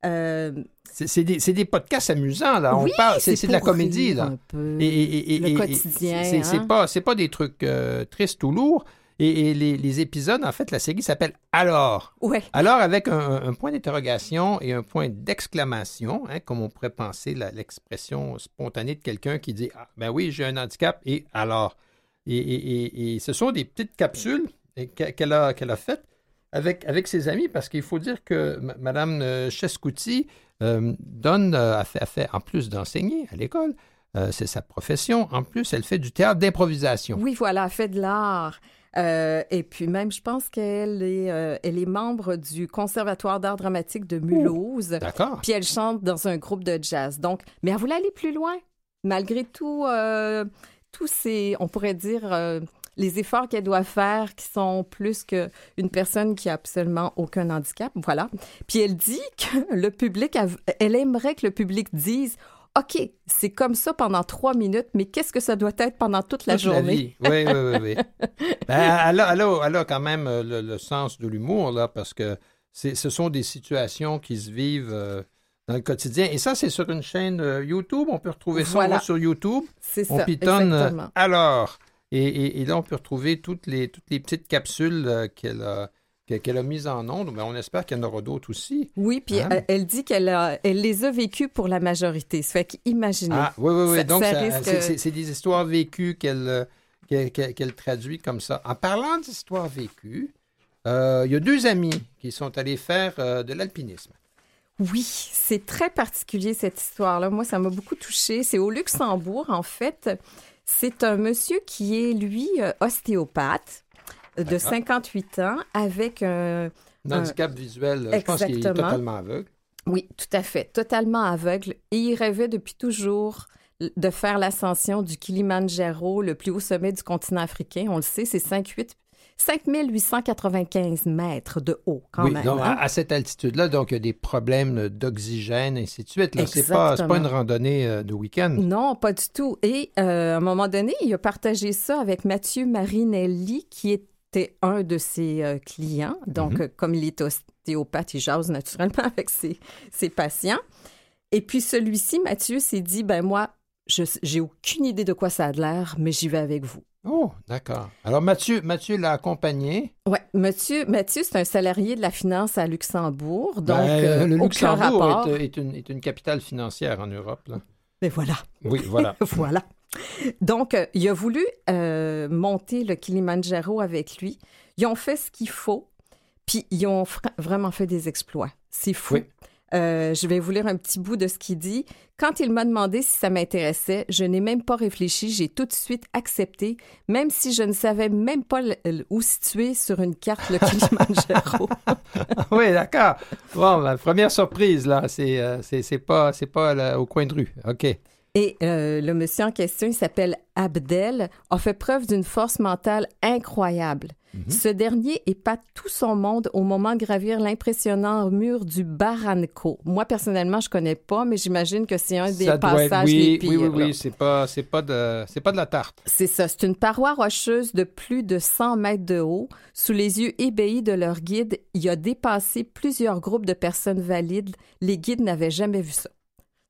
Euh, C'est des, podcasts amusants, là. oui, on parle, c'est de la comédie, là. un peu. Et, et- et- et- Le quotidien, C'est hein. pas des trucs euh, tristes ou lourds. Et, et les, les épisodes, en fait, la série s'appelle Alors. Ouais. Alors, avec un, un point d'interrogation et un point d'exclamation, hein, comme on pourrait penser l'expression spontanée de quelqu'un qui dit ah, Ben oui, j'ai un handicap, et alors. Et, et- et- et ce sont des petites capsules que- qu'elle a, qu'elle a faites avec, avec ses amis, parce qu'il faut dire que Mme euh, Chescouti euh, donne, euh, a fait, a fait, en plus d'enseigner à l'école, euh, c'est sa profession, en plus, elle fait du théâtre d'improvisation. Oui, voilà, elle fait de l'art. Euh, et puis même, je pense qu'elle est, euh, elle est membre du Conservatoire d'art dramatique de Mulhouse. D'accord? Puis elle chante dans un groupe de jazz. Donc, mais elle voulait aller plus loin. Malgré tout, euh, tous ces, on pourrait dire, euh, les efforts qu'elle doit faire qui sont plus qu'une personne qui a absolument aucun handicap. Voilà. Puis elle dit que le public, elle aimerait que le public dise OK, c'est comme ça pendant trois minutes, mais qu'est-ce que ça doit être pendant toute la Toute journée? vie. Oui, oui, oui. oui. [LAUGHS] Ben, elle, a, elle a- elle a quand même euh, le, le sens de l'humour, là, parce que ce sont des situations qui se vivent euh, dans le quotidien. Et ça, c'est sur une chaîne euh, YouTube. On peut retrouver ça Voilà. sur YouTube. C'est On ça, pitonne exactement. alors. Et, et- et là, on peut retrouver toutes les, toutes les petites capsules euh, qu'elle a, qu'elle a mises en ondes. Ben, on espère qu'il y en aura d'autres aussi. Oui, puis Hein? elle dit qu'elle elle les a vécues pour la majorité. Ça fait qu'imaginez. Ah, oui, oui, oui. Ça- Donc, risque- c'est- des histoires vécues qu'elle euh, qu'elle traduit comme ça. En parlant d'histoires vécues, euh, il y a deux amis qui sont allés faire euh, de l'alpinisme. Oui, c'est très particulier cette histoire-là. Moi, ça m'a beaucoup touchée. C'est au Luxembourg, en fait. C'est un monsieur qui est, lui, ostéopathe de D'accord. 58 ans avec un... Un Euh, handicap visuel, euh, je pense qu'il est totalement aveugle. Oui, tout à fait, totalement aveugle. Et il rêvait depuis toujours de faire l'ascension du Kilimandjaro, le plus haut sommet du continent africain. On le sait, c'est 58 5895 mètres de haut, quand oui, même. Donc, hein? à, cette altitude-là, donc, il y a des problèmes d'oxygène, et ainsi de suite. Ce n'est pas, pas, une randonnée euh, de week-end. Non, pas du tout. Et euh, à un moment donné, il a partagé ça avec Mathieu Marinelli, qui était un de ses euh, clients. Donc, mm -hmm. comme il est ostéopathe, il jase naturellement [LAUGHS] avec ses, ses patients. Et puis, celui-ci, Mathieu, s'est dit, ben moi, j'ai aucune idée de quoi ça a l'air, mais j'y vais avec vous. Oh, d'accord. Alors, Mathieu, Mathieu l'a accompagné. Oui, Mathieu, Mathieu c'est un salarié de la finance à Luxembourg. Donc, ben, euh, le aucun Luxembourg rapport. est, est, une, est, une, capitale financière en Europe. Là. Mais voilà. Oui, voilà. [LAUGHS] voilà. Donc, euh, il a voulu euh, monter le Kilimanjaro avec lui. Ils ont fait ce qu'il faut, puis ils ont vraiment fait des exploits. C'est fou. Oui. Euh, je vais vous lire un petit bout de ce qu'il dit. Quand il m'a demandé si ça m'intéressait, je n'ai même pas réfléchi, j'ai tout de suite accepté, même si je ne savais même pas où situer sur une carte le Kilimanjaro. [LAUGHS] oui, d'accord. Bon, la première surprise, là, c'est euh, c'est pas, pas là, au coin de rue. OK. Et euh, le monsieur en question, il s'appelle Abdel, a fait preuve d'une force mentale incroyable. Mm -hmm. Ce dernier épate tout son monde au moment de gravir l'impressionnant mur du Barranco. Moi, personnellement, je connais pas, mais j'imagine que c'est un des ça passages être, oui, les pires. Oui, oui, oui, c'est pas, c'est pas de, c'est pas de la tarte. C'est ça. C'est une paroi rocheuse de plus de 100 mètres de haut. Sous les yeux ébahis de leur guide, il a dépassé plusieurs groupes de personnes valides. Les guides n'avaient jamais vu ça.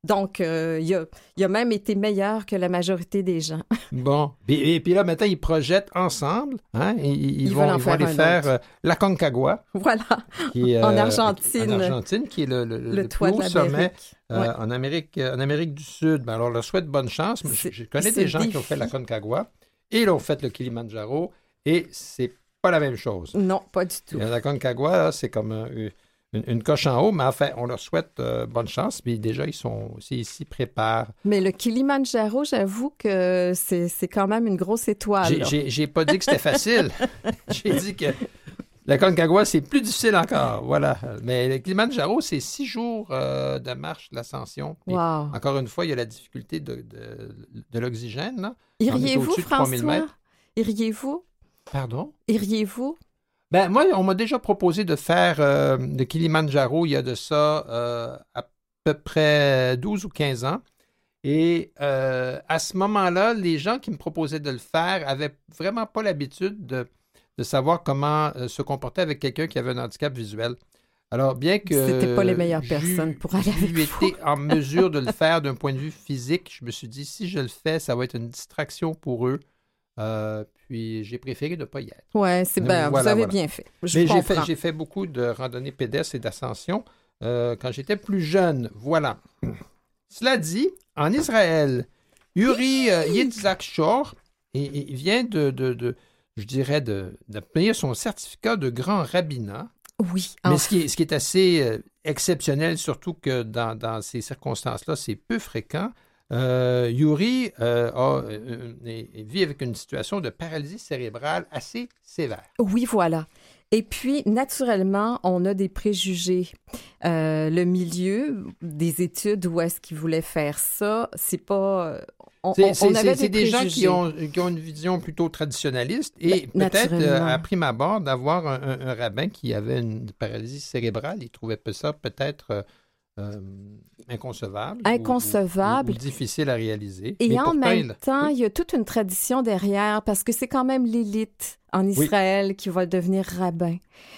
Donc, euh, il, a, il, a, même été meilleur que la majorité des gens. [LAUGHS] bon. Et, et, puis là, maintenant, ils projettent ensemble. Hein? Ils, ils, vont, ils vont faire aller faire euh, la Concagua. Voilà. Qui [LAUGHS] en euh, Argentine. En Argentine, qui est le, le, le, le toit plus haut sommet ouais. en, Amérique, en Amérique du Sud. Ben, alors, je leur souhaite bonne chance. Je, je, connais des gens qui ont fait la Concagua et ils ont fait le Kilimanjaro. Et c'est pas la même chose. Non, pas du tout. La Concagua, c'est comme un une, une, coche en haut, mais enfin, on leur souhaite euh, bonne chance. Puis déjà, ils sont aussi ici, préparent. Mais le Kilimanjaro, j'avoue que c'est quand même une grosse étoile. J'ai pas dit que c'était facile. [LAUGHS] J'ai dit que la Concagua, c'est plus difficile encore. Voilà. Mais le Kilimanjaro, c'est six jours euh, de marche, d'ascension. Wow. Encore une fois, il y a la difficulté de, de, de l'oxygène. Iriez-vous, François? Iriez-vous? Pardon? Iriez-vous? Ben, moi, on m'a déjà proposé de faire euh, le Kilimanjaro il y a de ça euh, à peu près 12 ou 15 ans. Et euh, à ce moment-là, les gens qui me proposaient de le faire avaient vraiment pas l'habitude de, de, savoir comment se comporter avec quelqu'un qui avait un handicap visuel. Alors, bien que. C'était pas les meilleures personnes pour aller avec été en mesure de le [LAUGHS] faire d'un point de vue physique. Je me suis dit, si je le fais, ça va être une distraction pour eux. Euh, puis j'ai préféré ne pas y être. Oui, c'est bien. Voilà, vous avez voilà. bien fait. Je Mais j'ai fait, j'ai fait beaucoup de randonnées pédestres et d'ascension euh, quand j'étais plus jeune. Voilà. [CLEARS THROAT] Cela dit, en Israël, Uri euh, Yitzhak Shor il vient de, de, de, je dirais, d'obtenir son certificat de grand rabbinat. Oui. Mais ce qui, est, ce qui est assez euh, exceptionnel, surtout que dans, dans ces circonstances-là, c'est peu fréquent. Euh, Yuri euh, a, euh, vit avec une situation de paralysie cérébrale assez sévère. Oui, voilà. Et puis, naturellement, on a des préjugés. Le milieu des études où est-ce qu'il voulait faire ça, c'est pas... On, c'est, des, des gens qui ont, qui ont une vision plutôt traditionnaliste et Ben, peut-être, naturellement. euh, à prime abord, d'avoir un, un- un rabbin qui avait une paralysie cérébrale. Il trouvait ça peut-être euh, inconcevable. ou- Inconcevable. Ou, ou difficile à réaliser. Et Mais en même temps, il y a toute une tradition derrière parce que c'est quand même l'élite en Israël qui va devenir rabbin.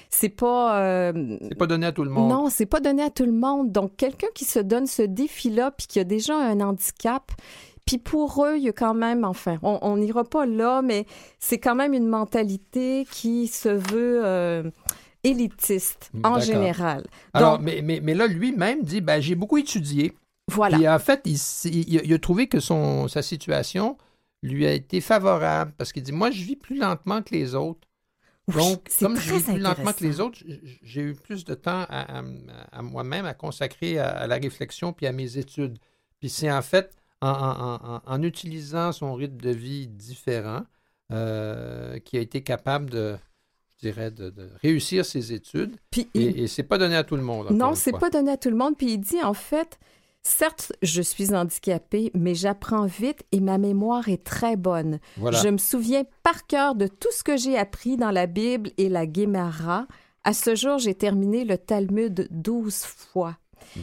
C'est pas... euh, c'est pas donné à tout le monde. Non, c'est pas donné à tout le monde. Donc, quelqu'un qui se donne ce défi-là, puis qui a déjà un handicap, puis pour eux, il y a quand même, enfin, on n'ira pas là, mais c'est quand même une mentalité qui se veut euh, élitiste en général. Alors, Donc, mais, mais, mais là, lui-même dit, ben, j'ai beaucoup étudié. voilà. Puis en fait, il, il a- il a trouvé que son, sa situation lui a été favorable parce qu'il dit, moi, je vis plus lentement que les autres. Oui, Donc, comme je vis plus lentement que les autres, j'ai eu plus de temps à, à- à moi-même à consacrer à, à la réflexion puis à mes études. Puis c'est en fait en, en- en- en utilisant son rythme de vie différent euh, qui a été capable de, dirais, de, de réussir ses études. Puis il- Et, et c'est pas donné à tout le monde. Non, c'est pas donné à tout le monde. Puis il dit, en fait, Certes, je suis handicapée, mais j'apprends vite et ma mémoire est très bonne. Je me souviens par cœur de tout ce que j'ai appris dans la Bible et la Guémara. À ce jour, j'ai terminé le Talmud douze fois.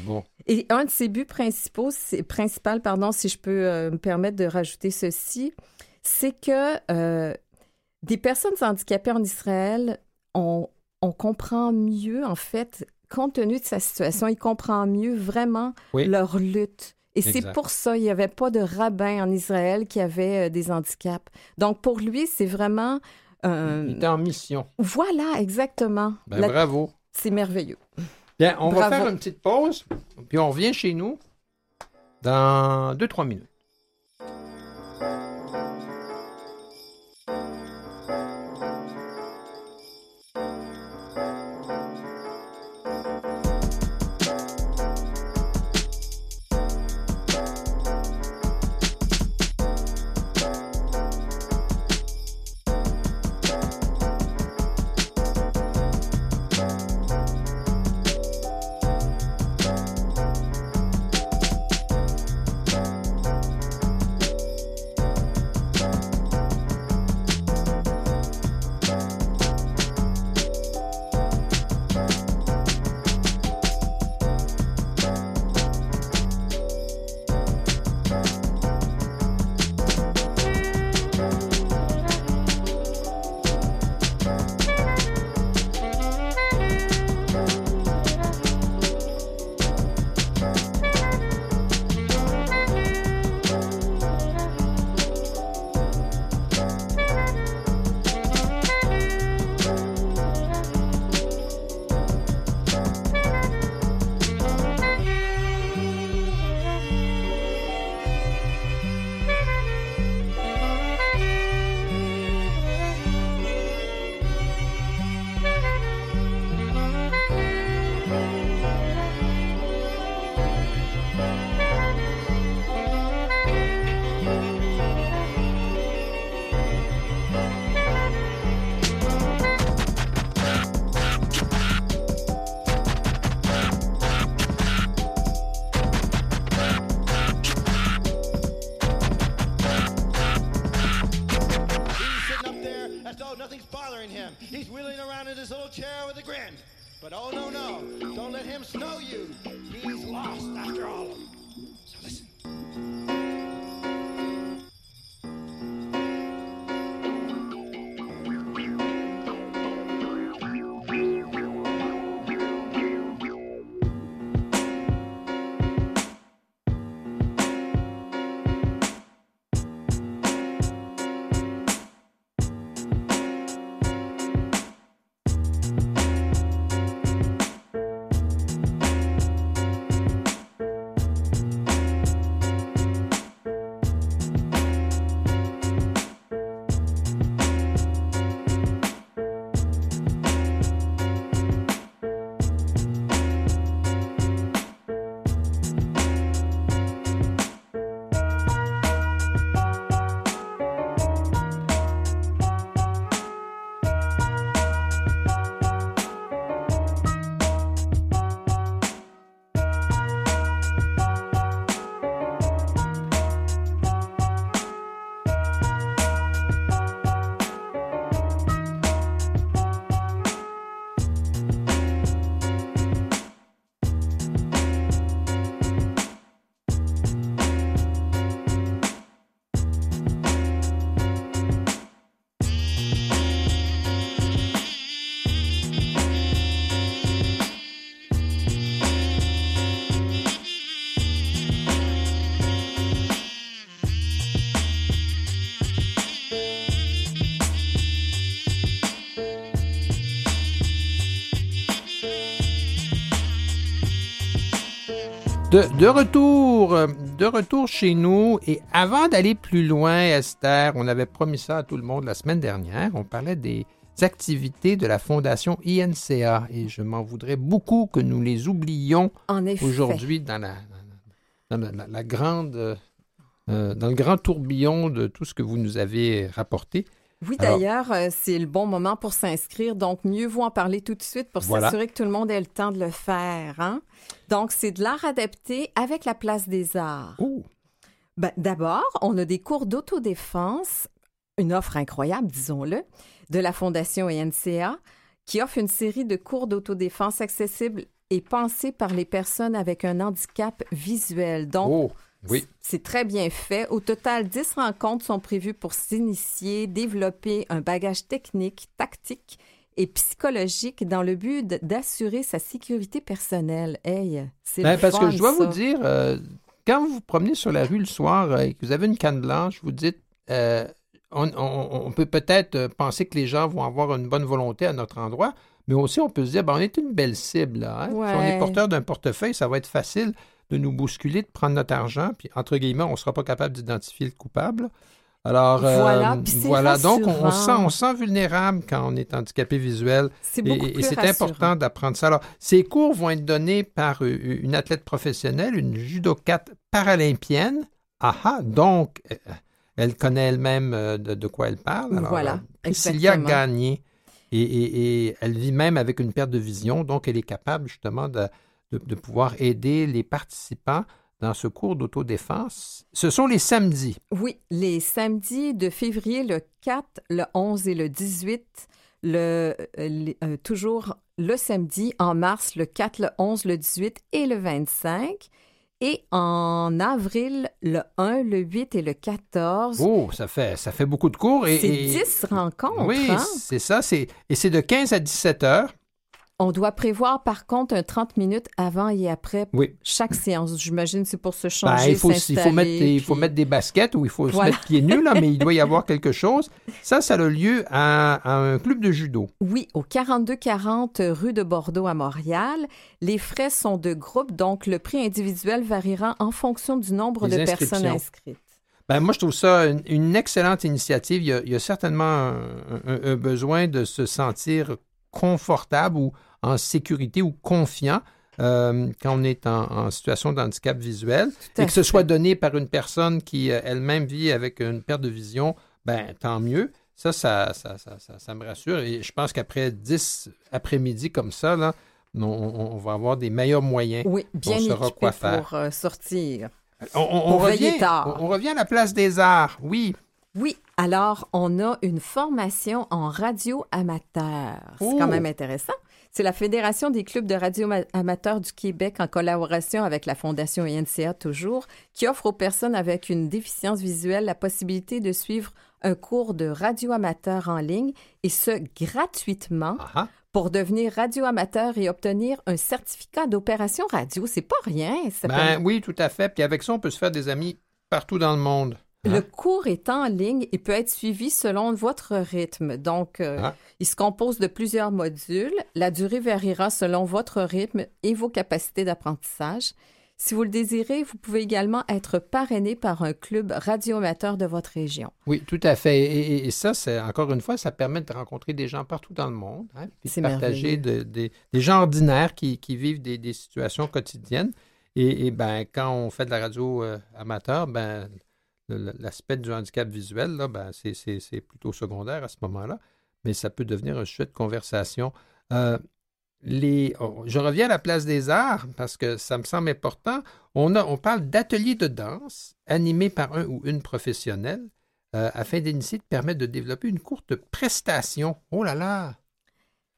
Bon. Et un de ses buts principaux, principal, pardon, si je peux euh, me permettre de rajouter ceci, c'est que euh, des personnes handicapées en Israël, on, on comprend mieux, en fait, compte tenu de sa situation, il comprend mieux vraiment leur lutte. Et c'est pour ça, il n'y avait pas de rabbin en Israël qui avait euh, des handicaps. Donc, pour lui, c'est vraiment... Euh, il était en mission. Voilà, exactement. Ben, bravo. C'est merveilleux. Bien, on va faire une petite pause, puis on revient chez nous dans deux, trois minutes. De, retour, de retour chez nous. Et avant d'aller plus loin, Esther, on avait promis ça à tout le monde la semaine dernière. On parlait des activités de la Fondation INCA. Et je m'en voudrais beaucoup que nous les oublions aujourd'hui dans la, dans la, grande, euh, dans le grand tourbillon de tout ce que vous nous avez rapporté. Oui, d'ailleurs, euh, c'est le bon moment pour s'inscrire. Donc, mieux vaut en parler tout de suite pour s'assurer que tout le monde ait le temps de le faire. Hein? Donc, c'est de l'art adapté avec la place des arts. Ben, D'abord, on a des cours d'autodéfense, une offre incroyable, disons-le, de la Fondation ENCA, qui offre une série de cours d'autodéfense accessibles et pensés par les personnes avec un handicap visuel. Donc, oh. Oui. C'est très bien fait. Au total, 10 rencontres sont prévues pour s'initier, développer un bagage technique, tactique et psychologique dans le but d'assurer sa sécurité personnelle. Hey, c'est ben, Parce que je dois vous dire, euh, quand vous vous promenez sur la rue le soir euh, et que vous avez une canne blanche, vous dites, euh, on, peut peut-être penser que les gens vont avoir une bonne volonté à notre endroit, mais aussi on peut se dire, ben, on est une belle cible. Hein. Si on est porteur d'un portefeuille, ça va être facile de nous bousculer, de prendre notre argent, puis entre guillemets, on ne sera pas capable d'identifier le coupable. Alors, voilà, euh, voilà. donc on, sent, on sent vulnérable quand on est handicapé visuel. Et, et c'est important d'apprendre ça. Alors, ces cours vont être donnés par euh, une athlète professionnelle, une judokate paralympienne. Aha, donc, euh, elle connaît elle-même de, quoi elle parle. Alors, voilà, Priscilla Gagné. Et, et, elle vit même avec une perte de vision, donc elle est capable justement de, de, pouvoir aider les participants dans ce cours d'autodéfense. Ce sont les samedis. Oui, les samedis de février, le 4, le 11 et le 18. Le, euh, euh, toujours le samedi, en mars, le 4, le 11, le 18 et le 25. Et en avril, le 1, le 8 et le 14. Oh, ça fait, ça fait beaucoup de cours. C'est 10 rencontres. Oui, hein? c'est ça. Et c'est de 15 à 17 heures. On doit prévoir par contre un 30 minutes avant et après chaque séance. J'imagine c'est pour se ben, changer, il, faut, il, faut mettre des, il faut mettre des baskets ou il faut se mettre pieds nus, là, mais il doit y [LAUGHS] avoir quelque chose. Ça, ça a lieu à, un club de judo. Oui, au 4240 rue de Bordeaux à Montréal. Les frais sont de groupe, donc le prix individuel variera en fonction du nombre de personnes inscrites. Ben, moi, je trouve ça une, excellente initiative. Il y a, certainement un, besoin de se sentir confortable ou en sécurité ou confiant euh, quand on est en, situation de handicap visuel et que ce soit donné par une personne qui euh, elle-même vit avec une perte de vision, ben tant mieux. Ça ça, ça, ça, me rassure. Et je pense qu'après 10 après-midi comme ça, là, on, va avoir des meilleurs moyens. Oui, bien on quoi faire. pour euh, sortir. On, revient, on, revient à la place des arts, oui. Oui, alors on a une formation en radio amateur. C'est quand même intéressant. C'est la Fédération des clubs de radio amateurs du Québec en collaboration avec la Fondation INCA toujours, qui offre aux personnes avec une déficience visuelle la possibilité de suivre un cours de radio amateur en ligne et ce gratuitement pour devenir radio amateur et obtenir un certificat d'opération radio. C'est pas rien. Ben, Oui, tout à fait. Puis avec ça, on peut se faire des amis partout dans le monde. Le hein? cours est en ligne et peut être suivi selon votre rythme. Donc, euh, ah. il se compose de plusieurs modules. La durée variera selon votre rythme et vos capacités d'apprentissage. Si vous le désirez, vous pouvez également être parrainé par un club radioamateur de votre région. Oui, tout à fait. Et, ça, c'est encore une fois, ça permet de rencontrer des gens partout dans le monde, hein, de partager des gens ordinaires qui, vivent des, situations quotidiennes. Et, ben, quand on fait de la radio euh, amateur, ben, l'aspect du handicap visuel, là, ben, c'est plutôt secondaire à ce moment-là, mais ça peut devenir un sujet de conversation. Euh, oh, je reviens à la place des arts parce que ça me semble important. On parle d'ateliers de danse animés par un ou une professionnelle euh, afin d'initier de permettre de développer une courte prestation. Oh là là!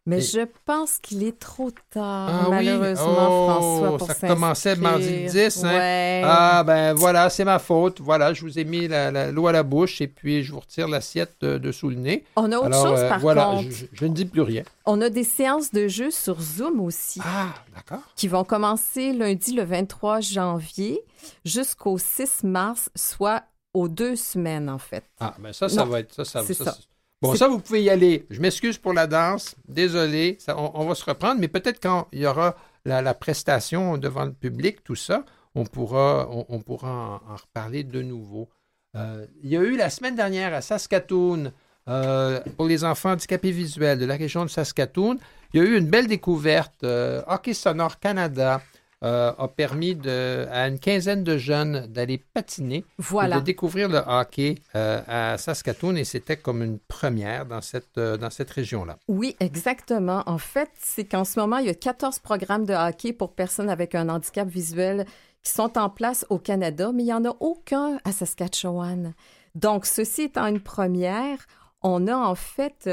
Mais je pense qu'il est trop tard, ah malheureusement, François, oh, pour Ça commençait mardi 10. Hein? Ah, ben voilà, c'est ma faute. Voilà, je vous ai mis l'eau à la bouche et puis je vous retire l'assiette de, sous le nez. On a autre chose, euh, par voilà, contre. Je, je, ne dis plus rien. On a des séances de jeu sur Zoom aussi. Ah, d'accord. Qui vont commencer lundi le 23 janvier jusqu'au 6 mars, soit aux deux semaines, en fait. Ah, ben ça, ça va être... Ça, ça, ça, Bon, ça, vous pouvez y aller. Je m'excuse pour la danse. Désolé. on, va se reprendre, mais peut-être quand il y aura la, prestation devant le public, tout ça, on pourra, on, pourra en, reparler de nouveau. Euh, il y a eu la semaine dernière à Saskatoon, euh, pour les enfants handicapés visuels de la région de Saskatoon, il y a eu une belle découverte. Euh, Hockey Sonore Canada euh, a permis de, à une quinzaine de jeunes d'aller patiner voilà. et de découvrir le hockey euh, à Saskatoon et c'était comme une première dans cette, euh, dans cette région-là. Oui, exactement. En fait, c'est qu'en ce moment, il y a 14 programmes de hockey pour personnes avec un handicap visuel qui sont en place au Canada, mais il n'y en a aucun à Saskatchewan. Donc, ceci étant une première, on a en fait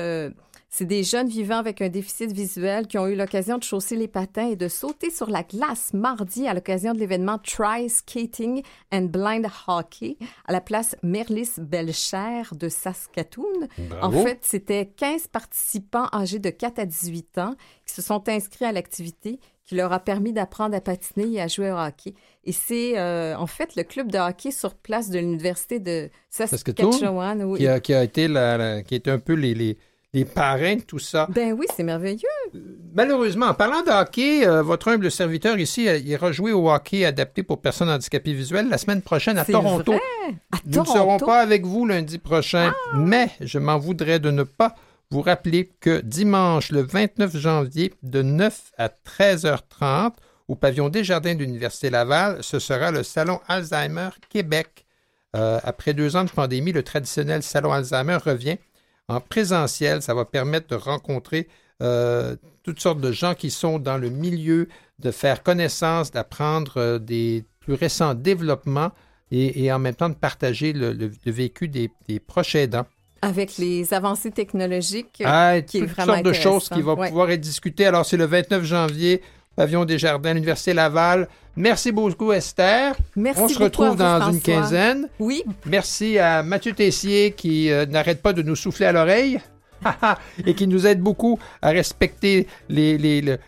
c'est des jeunes vivant avec un déficit visuel qui ont eu l'occasion de chausser les patins et de sauter sur la glace mardi à l'occasion de l'événement Try Skating and Blind Hockey à la place Merlis Belcher de Saskatoon. En fait, c'était 15 participants âgés de 4 à 18 ans qui se sont inscrits à l'activité qui leur a permis d'apprendre à patiner et à jouer au hockey. Et c'est euh, en fait le club de hockey sur place de l'université de Saskatchewan qui, a, qui, a, été la, qui un peu les les parrains, tout ça. Ben oui, c'est merveilleux. Malheureusement, en parlant de hockey, euh, votre humble serviteur ici, euh, ira jouer au hockey adapté pour personnes handicapées visuelles la semaine prochaine à Toronto. Nous ne serons pas avec vous lundi prochain, ah! mais je m'en voudrais de ne pas vous rappeler que dimanche, le 29 janvier, de 9 à 13h30, au pavillon des Jardins de l'Université Laval, ce sera le Salon Alzheimer Québec. Euh, après deux ans de pandémie, le traditionnel Salon Alzheimer revient en présentiel. Ça va permettre de rencontrer euh, toutes sortes de gens qui sont dans le milieu, de faire connaissance, d'apprendre euh, des plus récents développements et, en même temps de partager le, vécu des, proches aidants. Avec les avancées technologiques, ah, qui toutes sortes de choses qui vont pouvoir être discutées. Alors, c'est le 29 janvier Pavillon des Jardins, l'Université Laval. Merci beaucoup, Esther. Merci On se retrouve dans une quinzaine. Oui. Merci à Mathieu Tessier qui euh, n'arrête pas de nous souffler à l'oreille [LAUGHS] et qui nous aide beaucoup à respecter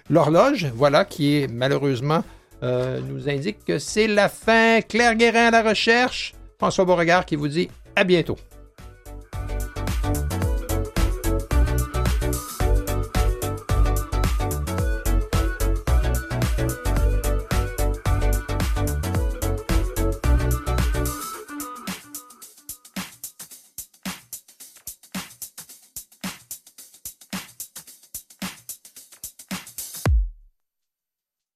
l'horloge, voilà, qui est malheureusement euh, nous indique que c'est la fin. Claire Guérin à la recherche. François Beauregard qui vous dit à bientôt.